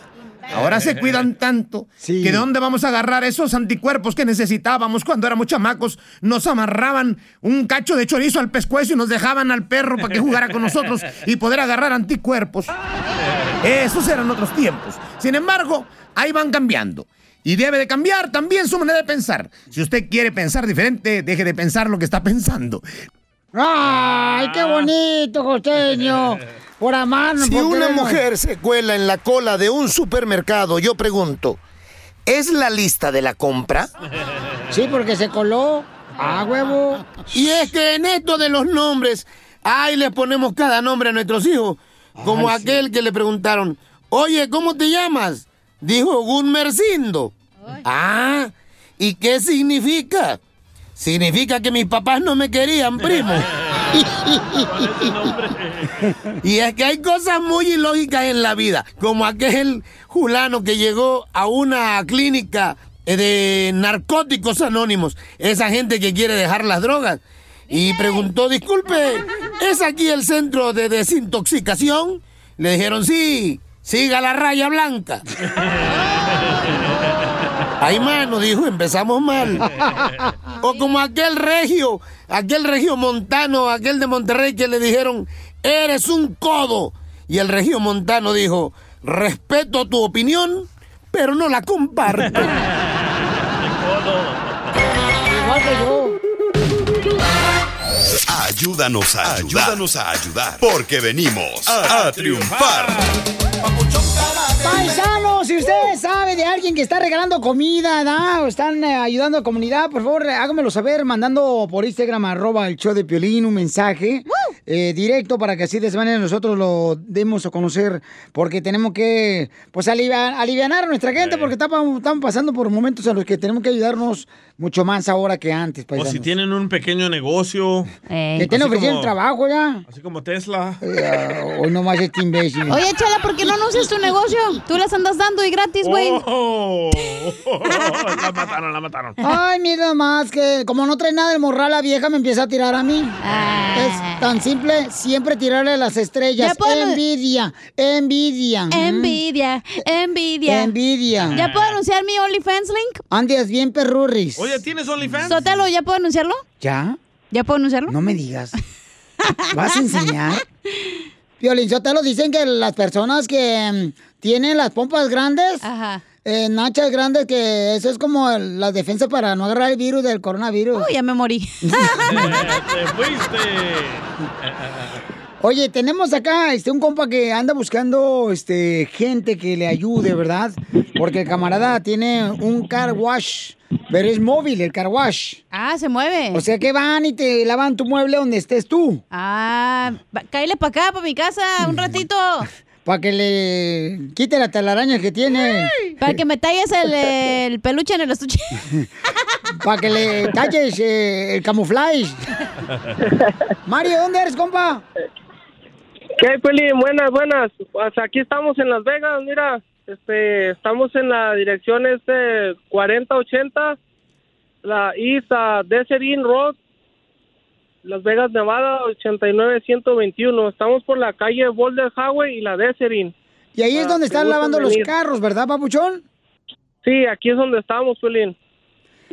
Ahora se cuidan tanto que de dónde vamos a agarrar esos anticuerpos que necesitábamos cuando éramos chamacos. Nos amarraban un cacho de chorizo al pescuezo y nos dejaban al perro para que jugara con nosotros y poder agarrar anticuerpos. Esos eran otros tiempos. Sin embargo, ahí van cambiando. Y debe de cambiar también su manera de pensar. Si usted quiere pensar diferente, deje de pensar lo que está pensando. ¡Ay, qué bonito, costeño! Mano. Si ¿por qué una mujer se cuela en la cola de un supermercado, yo pregunto, ¿es la lista de la compra? Sí, porque se coló. ¡Ah, huevo! Y es que en esto de los nombres, ahí les ponemos cada nombre a nuestros hijos. Como Ay, sí. aquel que le preguntaron, oye, ¿cómo te llamas? Dijo Gunmercindo. Ah, ¿y qué significa? Significa que mis papás no me querían, primo. *laughs* *laughs* Y es que hay cosas muy ilógicas en la vida, como aquel fulano que llegó a una clínica de narcóticos anónimos, esa gente que quiere dejar las drogas, y preguntó, disculpe, ¿es aquí el centro de desintoxicación? Le dijeron, sí, siga la raya blanca. *laughs* Ay, mano, dijo, empezamos mal. O como aquel regio, aquel regio montano, aquel de Monterrey que le dijeron, eres un codo. Y el regio montano dijo, respeto tu opinión, pero no la comparto. *laughs* Igual que yo. Ayúdanos a ayudar. Ayúdanos a ayudar. Porque venimos a, a triunfar. Si usted sabe de alguien que está regalando comida, ¿da? o están eh, ayudando a la comunidad, por favor, háganmelo saber mandando por Instagram arroba el show de Piolín un mensaje eh, directo para que así de esa manera nosotros lo demos a conocer porque tenemos que pues aliviar, alivianar a nuestra gente porque estamos, estamos pasando por momentos en los que tenemos que ayudarnos mucho más ahora que antes, O paisanos. si tienen un pequeño negocio. Que estén Así ofreciendo como- trabajo ya. Así como Tesla. Hoy nomás este imbécil. Oye, Chala, ¿por qué no anuncias tu negocio? Tú las andas dando y gratis, güey. Oh, *laughs* la mataron, la mataron. Ay, mira más que como no trae nada del morral, la vieja me empieza a tirar a mí. Es tan simple, siempre tirarle las estrellas. Ya puedo- Envidia, envidia. Envidia, envidia. Envidia. ¿Ya puedo anunciar mi OnlyFans link? Andes bien perrurris. Oye, ¿tienes OnlyFans? Sotelo, ¿ya puedo anunciarlo? ¿Ya? ¿Ya puedo anunciarlo? No me digas. ¿Vas a enseñar? Violín Sotelo, dicen que las personas que mm, tienen las pompas grandes, eh, nachas grandes, que eso es como la defensa para no agarrar el virus del coronavirus. Uy, ya me morí. *laughs* Te fuiste. *laughs* Oye, tenemos acá este un compa que anda buscando este gente que le ayude, ¿verdad? Porque el camarada tiene un car wash, pero es móvil el car wash. Ah, se mueve. O sea que van y te lavan tu mueble donde estés tú. Ah, cáele para acá, para mi casa, un ratito. *laughs* Para que le quite la telaraña que tiene. Para que me talles el, el peluche en el estuche. *laughs* Para que le talles eh, el camuflaje. Mario, ¿dónde eres, compa? ¿Qué, Peli? Buenas, buenas. Pues aquí estamos en Las Vegas, mira. Este, estamos en la dirección este 4080, la East uh, Desert Inn Road, Las Vegas, Nevada, 89121. Estamos por la calle Boulder Highway y la Desert Inn. Y ahí es Ah, donde están lavando los carros, ¿verdad, papuchón? Sí, aquí es donde estamos, Pelín.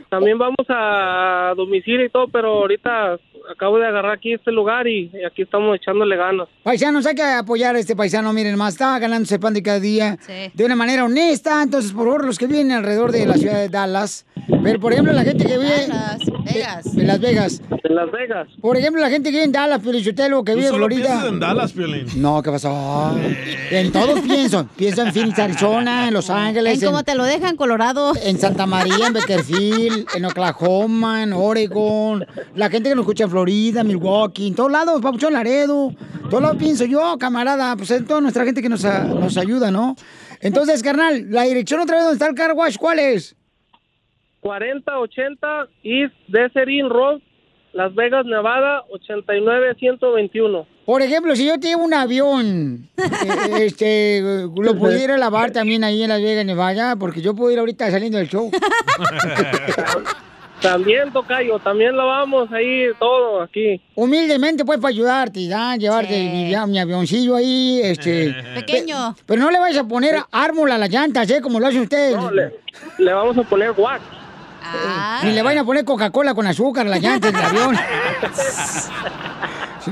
También vamos a domicilio y todo, pero ahorita acabo de agarrar aquí este lugar y, y aquí estamos echándole ganas. Paisanos, hay que apoyar a este paisano, miren más, está ganándose pan de cada día de una manera honesta. Entonces, por favor, los que viven alrededor de la ciudad de Dallas, pero por ejemplo, la gente que vive Vegas. en Las Vegas. En Las Vegas. Por ejemplo, la gente que vive en Dallas, Felicitelo, que vive en Florida. en Dallas, Piolín. No, ¿qué pasó? En todos pienso. Pienso en Phoenix, Arizona, en Los Ángeles. En cómo te lo dejan, Colorado. En Santa María, en Beckerfield, en Oklahoma, en Oregon. La gente que nos escucha en Florida, Milwaukee, en todos lados, Papuchón Laredo. Todos lados pienso yo, camarada. Pues es toda nuestra gente que nos, a- nos ayuda, ¿no? Entonces, carnal, la dirección otra vez donde está el car wash, ¿cuál es? 4080 East Desert Inn Road, Las Vegas, Nevada, 89121. Por ejemplo, si yo tengo un avión, *laughs* eh, este, lo pudiera lavar también ahí en Las Vegas, Nevada, porque yo puedo ir ahorita saliendo del show. *laughs* También, Tocayo, también lo vamos ahí, todo aquí. Humildemente, pues, para ayudarte, ¿ya? Llevarte mi, mi avioncillo ahí, este... *laughs* Pequeño. pe- Pero no le vayas a poner ármula a las llantas, ¿eh? Como lo hacen ustedes. Le vamos a poner wax. Ni le vayan a poner Coca-Cola con azúcar a las llantas del avión. *laughs* si,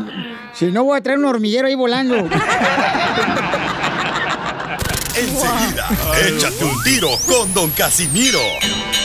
si no, voy a traer un hormiguero ahí volando. Enseguida, échate un tiro con Don Casimiro.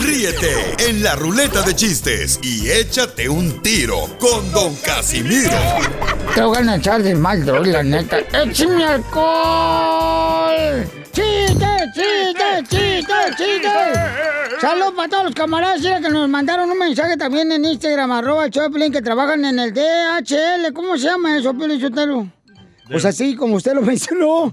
Ríete en la ruleta de chistes y échate un tiro con Don Casimiro. Te voy a echar de mal, la neta. ¡Échame alcohol! ¡Chiste, chiste, chiste, chiste! Saludos para todos los camaradas que nos mandaron un mensaje también en Instagram, arroba Choplin, que trabajan en el DHL. ¿Cómo se llama eso, Sotelo? Pues así, como usted lo *laughs* mencionó.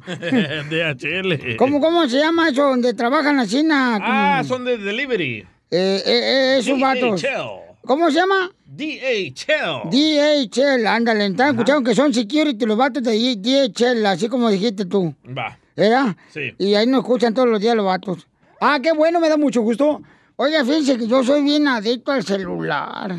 DHL. ¿Cómo, ¿Cómo se llama eso? Donde trabajan así, na, Ah, son de delivery. Eh, eh, eh, esos vatos. DHL. ¿Cómo se llama? DHL. DHL, ándale. ¿Están escuchando que son security los vatos de DHL, así como dijiste tú? Va. ¿Verdad? Sí. Y ahí nos escuchan todos los días los vatos. Ah, qué bueno, me da mucho gusto. Oiga, fíjense que yo soy bien adicto al celular.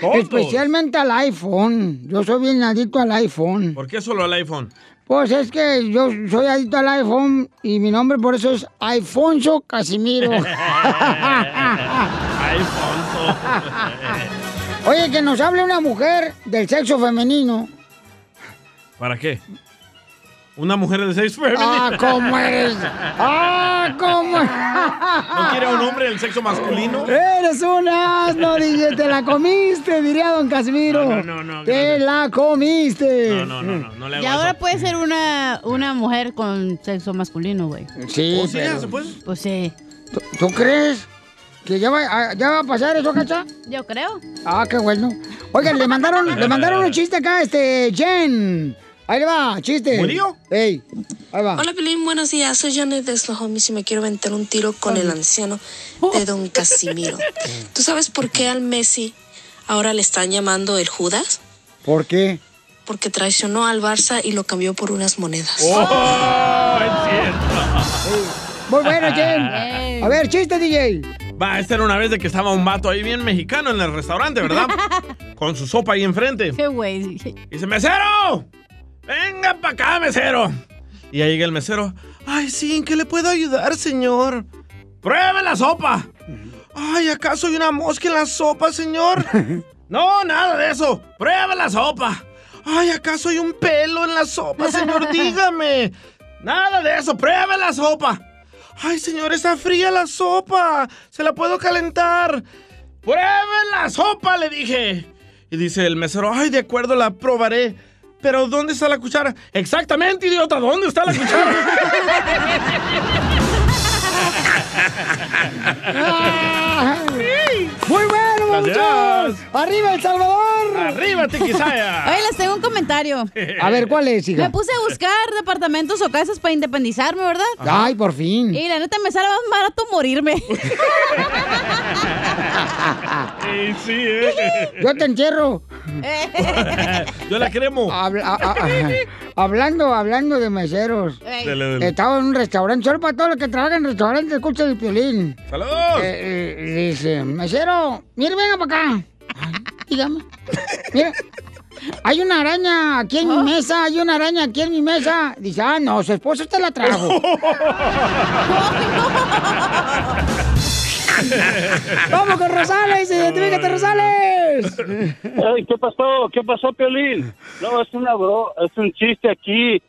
Todos. Especialmente al iPhone. Yo soy bien adicto al iPhone. ¿Por qué solo el iPhone? Pues es que yo soy adicto al iPhone y mi nombre por eso es Alfonso Casimiro. *laughs* Alfonso. Oye, que nos hable una mujer del sexo femenino. ¿Para qué? Una mujer de seis femenino. Ah, ¿cómo eres? Ah, ¿cómo? ¿No quiere a un hombre del sexo masculino? Eres un asno, *laughs* DJ, te la comiste, diría don Casimiro. No, no, no, no, Te la comiste. No, no, no, no, no le hago Y ahora eso. puede ser una, una mujer con sexo masculino, güey. Sí, ¿Oh, sí, pero- puede? Pues sí. ¿Tú, tú crees que ya va, ah, ya va a pasar eso, cacha? Yo creo. Ah, qué bueno. Oigan, le mandaron, le mandaron un chiste acá, este, Jen. Ahí le va, chiste. ¿Murió? Ey, ahí va. Hola, Pelín, buenos días. Soy Janet de Snohomish y me quiero aventar un tiro con el anciano de Don Casimiro. *laughs* ¿Tú sabes por qué al Messi ahora le están llamando el Judas? ¿Por qué? Porque traicionó al Barça y lo cambió por unas monedas. ¡Oh! Es cierto. Muy bueno, Jen. *laughs* A ver, chiste, DJ. Va, esta era una vez de que estaba un vato ahí bien mexicano en el restaurante, ¿verdad? *laughs* Con su sopa ahí enfrente. Qué güey. Dice, mesero, venga para acá, mesero. Y ahí llega el mesero. Ay, sí, ¿en qué le puedo ayudar, señor? Pruebe la sopa. Ay, ¿acaso hay una mosca en la sopa, señor? *laughs* No, nada de eso. Pruebe la sopa. Ay, ¿acaso hay un pelo en la sopa, señor? *laughs* Dígame. Nada de eso. Pruebe la sopa. Ay, señor, está fría la sopa. Se la puedo calentar. Pruebe la sopa, le dije. Y dice el mesero, ay, de acuerdo, la probaré. Pero ¿dónde está la cuchara? Exactamente, idiota, ¿dónde está la cuchara? *laughs* Muy bueno, muchachos. ¡Arriba El Salvador! ¡Arriba, Tiquisaya! Oye, les tengo un comentario. A ver, ¿cuál es, hija? Me puse a buscar departamentos o casas para independizarme, ¿verdad? Ay, por fin. Y la neta me sale más barato morirme. *laughs* Sí, *laughs* sí, eh. Yo te entierro. Yo la cremo. Habla- a- a- a- hablando, hablando de meseros. Dale, dale. Estaba en un restaurante, solo para todos los que trabajan en restaurantes, escucha el piolín. ¡Saludos! Eh, eh, dice, mesero, mire, venga para acá. Dígame. Mira, hay una araña aquí en mi mesa, hay una araña aquí en mi mesa. Dice, ah, no, su esposo te la trajo. *laughs* *laughs* ¡Vamos con Rosales! ¡Identifícate, Rosales! Ay, ¿Qué pasó? ¿Qué pasó, Piolín? No, es una bro, es un chiste aquí.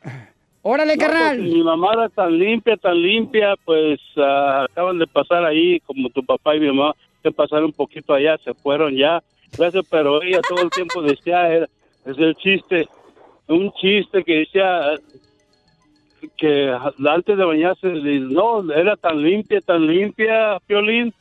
¡Órale, No, carnal! pues, mi mamá era tan limpia, tan limpia, pues ah, acaban de pasar ahí, como tu papá y mi mamá, que pasaron un poquito allá, se fueron ya. Gracias, pero ella todo el tiempo decía, era, es el chiste, un chiste que decía que antes de bañarse, no, era tan limpia, tan limpia, Piolín,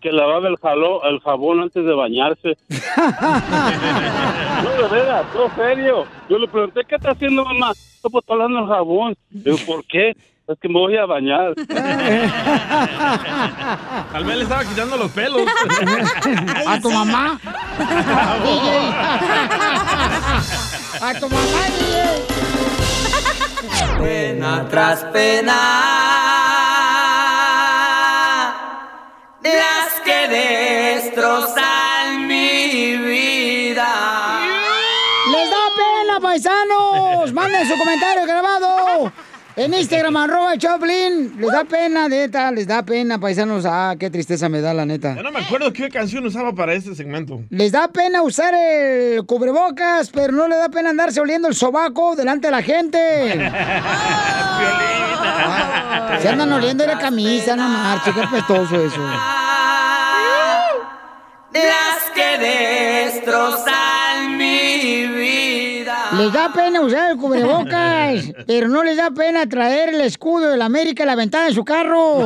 que lavaba el, jalo, el jabón antes de bañarse. *laughs* No, de veras, no, serio. Yo le pregunté, ¿qué está haciendo mamá? No, pues está lavando el jabón. Digo, ¿por qué? Es que me voy a bañar. *laughs* Tal vez le estaba quitando los pelos. *laughs* ¿A tu mamá? ¡A tu mamá, DJ! Pena tras pena, las que destrozan mi vida. ¡Les da pena, paisanos! ¡Manden su comentario grabado! En Instagram, *laughs* arroba el Choplin. Les da pena, neta, les da pena, paisanos. Ah, qué tristeza me da, la neta. Ya no me acuerdo qué canción usaba para este segmento. Les da pena usar el cubrebocas, pero no le da pena andarse oliendo el sobaco delante de la gente. *laughs* Se andan oliendo la camisa, no marche, qué pestoso eso. Las que vida. Les da pena usar el cubrebocas, *laughs* pero no les da pena traer el escudo de la América en la ventana de su carro.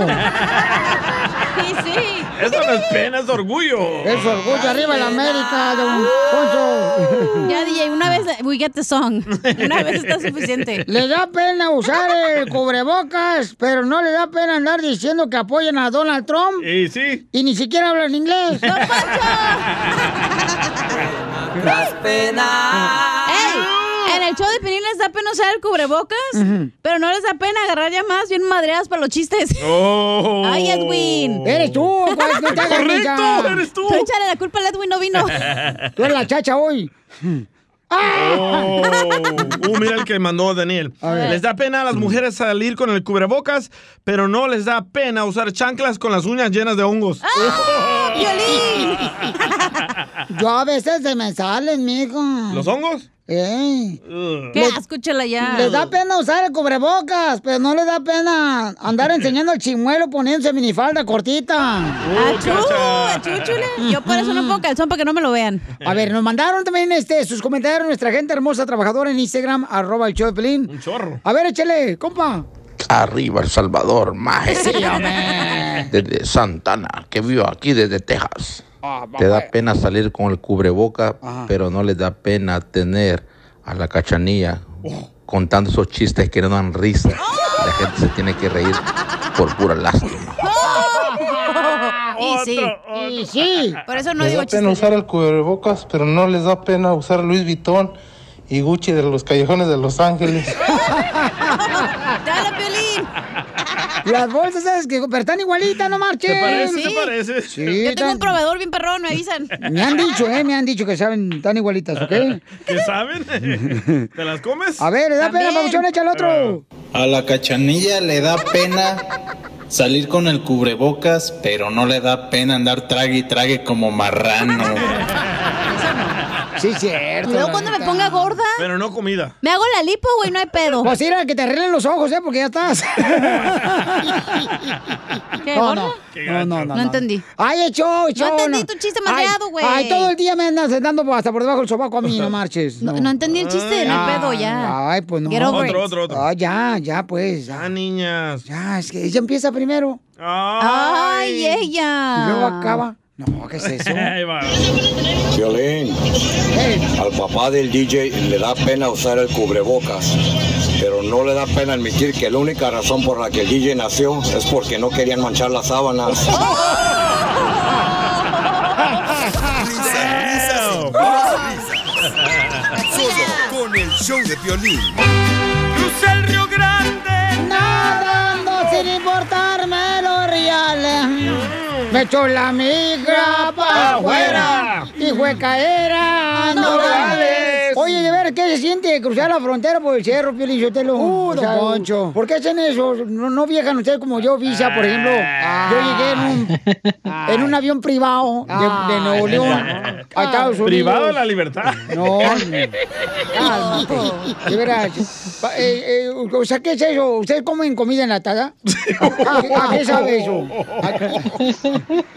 Sí, sí. Eso no es pena, es orgullo. Es orgullo arriba la América, don Poncho. Ya, DJ, una vez, we get the song. Una vez está suficiente. Le da pena usar el cubrebocas, pero no le da pena andar diciendo que apoyan a Donald Trump. Y sí. Y ni siquiera hablan inglés. *laughs* Tras pena. ¡Ey! En el show de Pinín les da pena usar el cubrebocas, pero no les da pena agarrar llamadas bien madreadas para los chistes. *laughs* Oh. ¡Ay, Edwin! Eres tú, ¿cuál- no te hagas, ¡Correcto! ¡Eres tú! Tú échale la culpa al Edwin, no vino. *laughs* Tú eres la chacha hoy. *laughs* Oh, uh, mira el que mandó Daniel. Les da pena a las mujeres salir con el cubrebocas, pero no les da pena usar chanclas con las uñas llenas de hongos. Yo a veces se me salen, mijo. ¿Los hongos? ¡Ey! Qué asco, ya. Les da pena usar el cubrebocas, pero no les da pena andar enseñando el chimuelo poniéndose minifalda cortita. Achú, achú, chule. Yo por eso no pongo calzón para que no me lo vean. A ver, nos mandaron también este, sus comentarios nuestra gente hermosa trabajadora en Instagram, arroba el show de Pelín. Un chorro. A ver, échale, compa. Arriba El Salvador, maje. Sí, hombre. Desde Santana, que vivo aquí desde Texas. Ah, Te da pena salir con el cubreboca, pero no les da pena tener a la cachanilla contando esos chistes que no dan risa. La gente se tiene que reír por pura lástima. Y sí. Y sí. Por eso no les digo da pena usar el cubrebocas, pero no les da pena usar Louis Vuitton y Gucci de los callejones de Los Ángeles. *laughs* ¡Dale, Piolín! Las bolsas, ¿sabes qué? Pero están igualitas, no marchen. Se parece, Sí. se parece. Sí, Yo tengo tan- un proveedor bien perrón, me avisan. Me han dicho, ¿eh? Me han dicho que saben tan igualitas, ¿ok? *laughs* ¿Qué saben? *laughs* ¿Te las comes? A ver, le da pena, También. papuchón, échale otro. A la cachanilla le da pena salir con el cubrebocas, pero no le da pena andar trague y trague como marrano. *laughs* Sí, cierto. Luego cuando me ponga gorda, Pero no comida. me hago la lipo, güey, no hay pedo. Pues mira, que te arreglen los ojos, ¿eh? Porque ya estás. *laughs* ¿Qué, No, gorda? no. No, no, no. No entendí. Ay, echó, echó. No entendí tu chiste Ay, madreado, güey. Ay, todo el día me andas dando hasta por debajo del sobaco a mí, no marches. No, no entendí el chiste, no hay pedo, ya. Ay, pues no. Otro, otro, otro. Ah, ya, ya, pues. Ya, Ah, niñas. ya, es que ella empieza primero Ay, ella. y luego acaba. No, ¿qué es eso? *laughs* Violín, al papá del DJ le da pena usar el cubrebocas, pero no le da pena admitir que la única razón por la que el DJ nació es porque no querían manchar las sábanas. *laughs* Solo con el show de violín. Crucé el Río Grande. Nadando sin importarme los reales. Me echó la migra para afuera. y fue caer a Nogales. Oye, de ver, ¿qué se siente cruzar la frontera por el cerro, Pio Lizotelo? Uh, don Poncho. ¿Por qué hacen eso? ¿No, no viajan ustedes como yo, Visa, por ejemplo? Yo llegué en un, en un avión privado de, de Nuevo León a Estados Unidos. Privado de la libertad. No. *laughs* De veras. Eh, eh, o sea, ¿qué es eso? ¿Ustedes comen comida enlatada? *laughs* ¿A, qué- a qué sabe eso?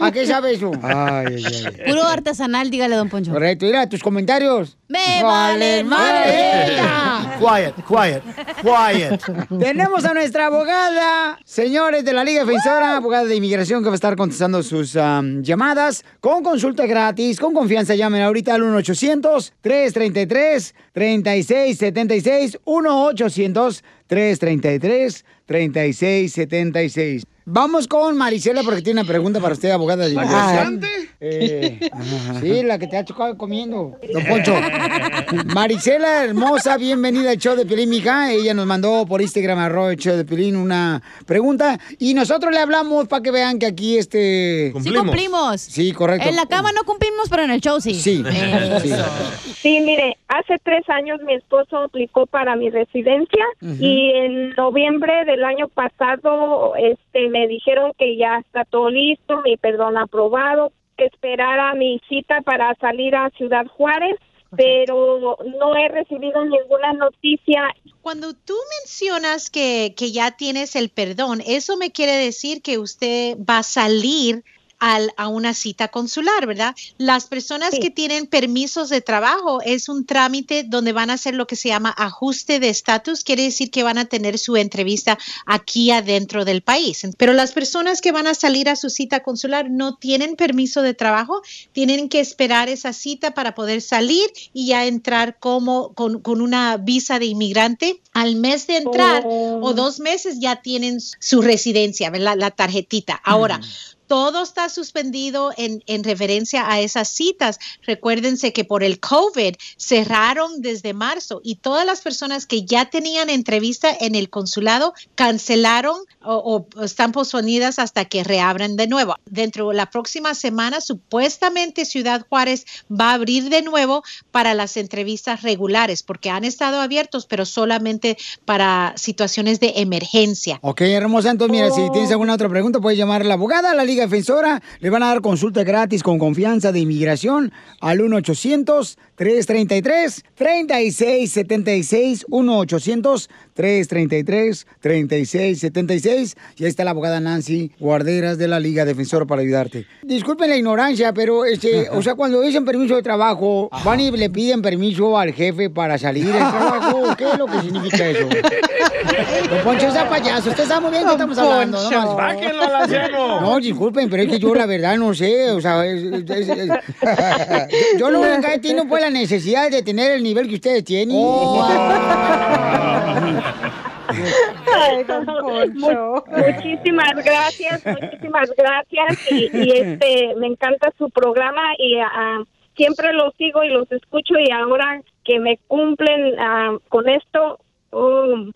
¿A, a qué sabe eso? Ay, ay, ay. Puro artesanal, dígale, don Poncho. Correcto, mira, tus comentarios. Me valen madre. *laughs* Quiet, quiet, quiet. Tenemos a nuestra abogada, señores de la Liga Defensora, abogada de inmigración que va a estar contestando sus am, llamadas con consulta gratis, con confianza. Llamen ahorita al 1-800-333-3676. 1-800-333-3676. Vamos con Marisela porque tiene una pregunta para usted, abogada de inmigración. Eh, sí, la que te ha chocado comiendo. Don *laughs* Poncho. Marisela, hermosa, bienvenida al show de Pelín, mija. Ella nos mandó por Instagram, arroba el show de Pelín, una pregunta. Y nosotros le hablamos para que vean que aquí este... Sí cumplimos. Sí, correcto. En la cama no cumplimos, pero en el show sí. Sí. Sí, mire, hace tres años mi esposo aplicó para mi residencia y en noviembre del año pasado este, me dijeron que ya está todo listo, mi perdón aprobado, que esperara mi cita para salir a Ciudad Juárez, pero no he recibido ninguna noticia. Cuando tú mencionas que, que ya tienes el perdón, eso me quiere decir que usted va a salir al- a una cita consular, ¿verdad? Las personas que tienen permisos de trabajo es un trámite donde van a hacer lo que se llama ajuste de estatus, quiere decir que van a tener su entrevista aquí adentro del país. Pero las personas que van a salir a su cita consular no tienen permiso de trabajo, tienen que esperar esa cita para poder salir y ya entrar como con, con una visa de inmigrante. Al mes de entrar o dos meses ya tienen su residencia, ¿verdad? La tarjetita. Ahora, todo está suspendido en, en referencia a esas citas. Recuérdense que por el COVID cerraron desde marzo y todas las personas que ya tenían entrevista en el consulado cancelaron o, o están posponidas hasta que reabran de nuevo. Dentro de la próxima semana, supuestamente Ciudad Juárez va a abrir de nuevo para las entrevistas regulares porque han estado abiertos, pero solamente para situaciones de emergencia. Ok, hermosa. Entonces, mira, si tienes alguna otra pregunta, puedes llamar a la abogada, a la Liga Defensora. Le van a dar consulta gratis con confianza de inmigración al 1-800-333-3676. 1-800-333-3676. Y ahí está la abogada Nancy Guarderas de la Liga Defensora para ayudarte. Disculpen la ignorancia, pero, este, o sea, cuando dicen permiso de trabajo, van y le piden permiso al jefe para salir del trabajo. ¿Qué es lo que significa eso? *laughs* Don Poncho, esa payaso. Usted sabe muy bien que estamos hablando. No, más. Al anciano. No, disculpen, pero es que yo la verdad no sé. O sea, es- es- es- es- yo, yo no *laughs* nunca he tenido pues la necesidad de tener el nivel que ustedes tienen. Ay, don Poncho. muchísimas gracias, muchísimas gracias. Y, y, este, me encanta su programa y ah, siempre los sigo y los escucho y ahora que me cumplen ah, con esto, oh,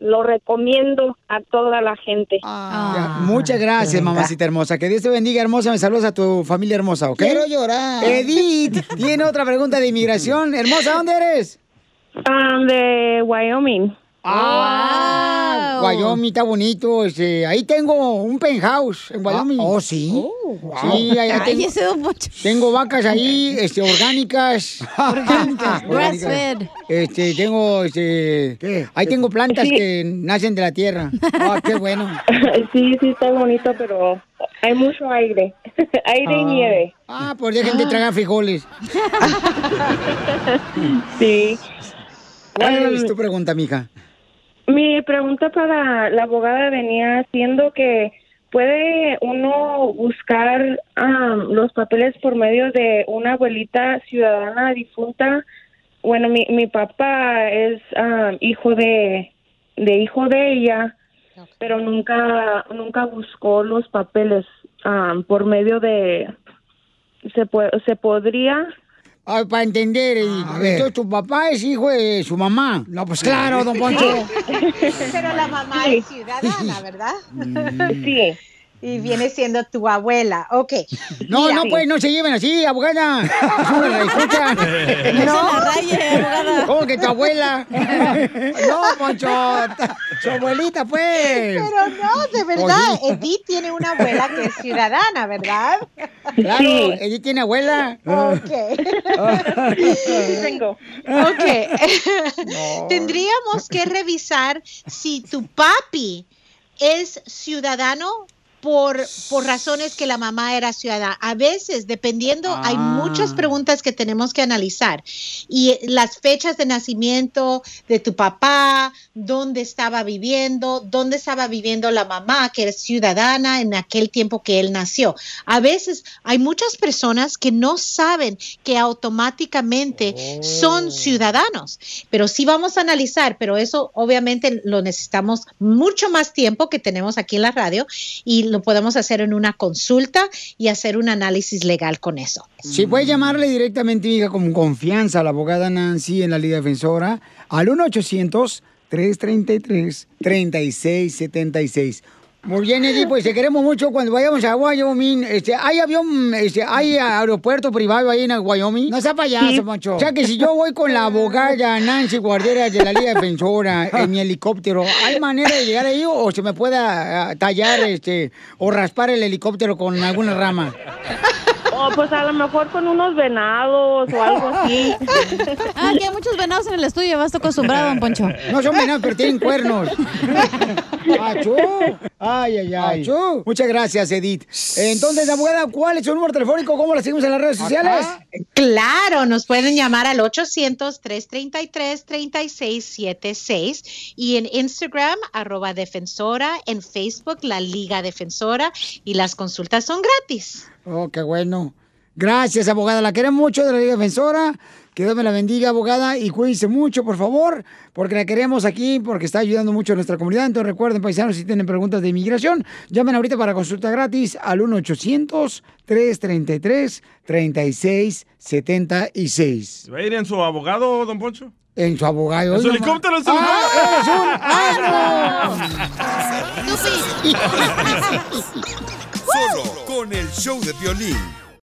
lo recomiendo a toda la gente. Ya, Muchas gracias, mamacita hermosa. Que Dios te bendiga, hermosa. Me saludas a tu familia hermosa, ¿ok? Quiero llorar. Edith, tiene otra pregunta de inmigración. Hermosa, ¿dónde eres? Ah, de Wyoming. Ah, Wyoming está bonito. este, ahí tengo un penthouse en Wyoming. oh, sí. Sí, allá tengo, vacas ahí, *laughs* este, orgánicas. Orgánicas, *laughs* Orgánicas. grass-fed. Este, tengo, este, ahí tengo plantas Sí. que nacen de la tierra. *laughs* Ah, qué bueno. Sí, sí, está bonito, pero hay mucho aire. aire y Ah. nieve. Ah, pues dejen de tragar frijoles. Sí. ¿Cuál es Um, tu pregunta, mija? Mi pregunta para la abogada venía siendo que puede uno buscar am, los papeles por medio de una abuelita ciudadana difunta. Bueno, mi, mi papá es am, hijo de, de hijo de ella, pero nunca nunca buscó los papeles am, por medio de se puede, se podría Ah, para entender, y- entonces tu papá es hijo de su mamá. No, pues claro, don *laughs* Poncho. Pero la mamá es ciudadana, ¿verdad? Sí. Y viene siendo tu abuela. Ok. No, Mira. no, pues no se lleven así, abogada. Escucha. *laughs* No raye, abogada. ¿Cómo que tu abuela? *laughs* No, Poncho. Su abuelita, pues. Pero no, de verdad, sí. Edith tiene una abuela que es ciudadana, ¿verdad? Claro, ella tiene abuela. Ok. tengo. Ok. Tendríamos que revisar si tu papi es ciudadano por, por razones que la mamá era ciudadana. A veces, dependiendo, hay muchas preguntas que tenemos que analizar. Y eh, las fechas de nacimiento de tu papá, dónde estaba viviendo, dónde estaba viviendo la mamá, que es ciudadana en aquel tiempo que él nació. A veces hay muchas personas que no saben que automáticamente son ciudadanos, pero sí vamos a analizar, pero eso obviamente lo necesitamos mucho más tiempo que tenemos aquí en la radio y lo podemos hacer en una consulta y hacer un análisis legal con eso. Si puedes llamarle directamente, hija, con confianza a la abogada Nancy en la Liga Defensora al 1-800-333-3676. Muy bien, Edith, pues te queremos mucho. Cuando vayamos a Wyoming, este, ¿hay avión, este, hay aeropuerto privado ahí en Wyoming? No sea payaso, Sí. Moncho. O sea que si yo voy con la abogada Nancy Guardera de la Liga Defensora *laughs* en mi helicóptero, ¿hay manera de llegar ahí o se me pueda ah, tallar este, o raspar el helicóptero con alguna rama? Oh, pues a lo mejor con unos venados o algo así. *laughs* Ah, que hay muchos venados en el estudio, vas acostumbrado, don Poncho. No son venados, pero tienen cuernos. ¡Achú! Ay, ay, ay. Muchas gracias, Edith. Entonces, abogada, ¿cuál es su número telefónico? ¿Cómo la seguimos en las redes sociales? Claro, nos pueden llamar al 800-333-3676 y en Instagram, arroba defensora, en Facebook, la Liga Defensora y las consultas son gratis. Oh, qué bueno. Gracias, abogada. La queremos mucho de la Liga Defensora. Que Dios me la bendiga, abogada, y cuídense mucho, por favor, porque la queremos aquí, porque está ayudando mucho a nuestra comunidad. Entonces recuerden, paisanos, si tienen preguntas de inmigración, llamen ahorita para consulta gratis al 1-800-333-3676. ¿Va a ir en su abogado, don Poncho? En su abogado. ¿En su helicóptero? ¿En su ¡Ah. ¡Ah, *laughs* no! *laughs* Solo con el show de violín.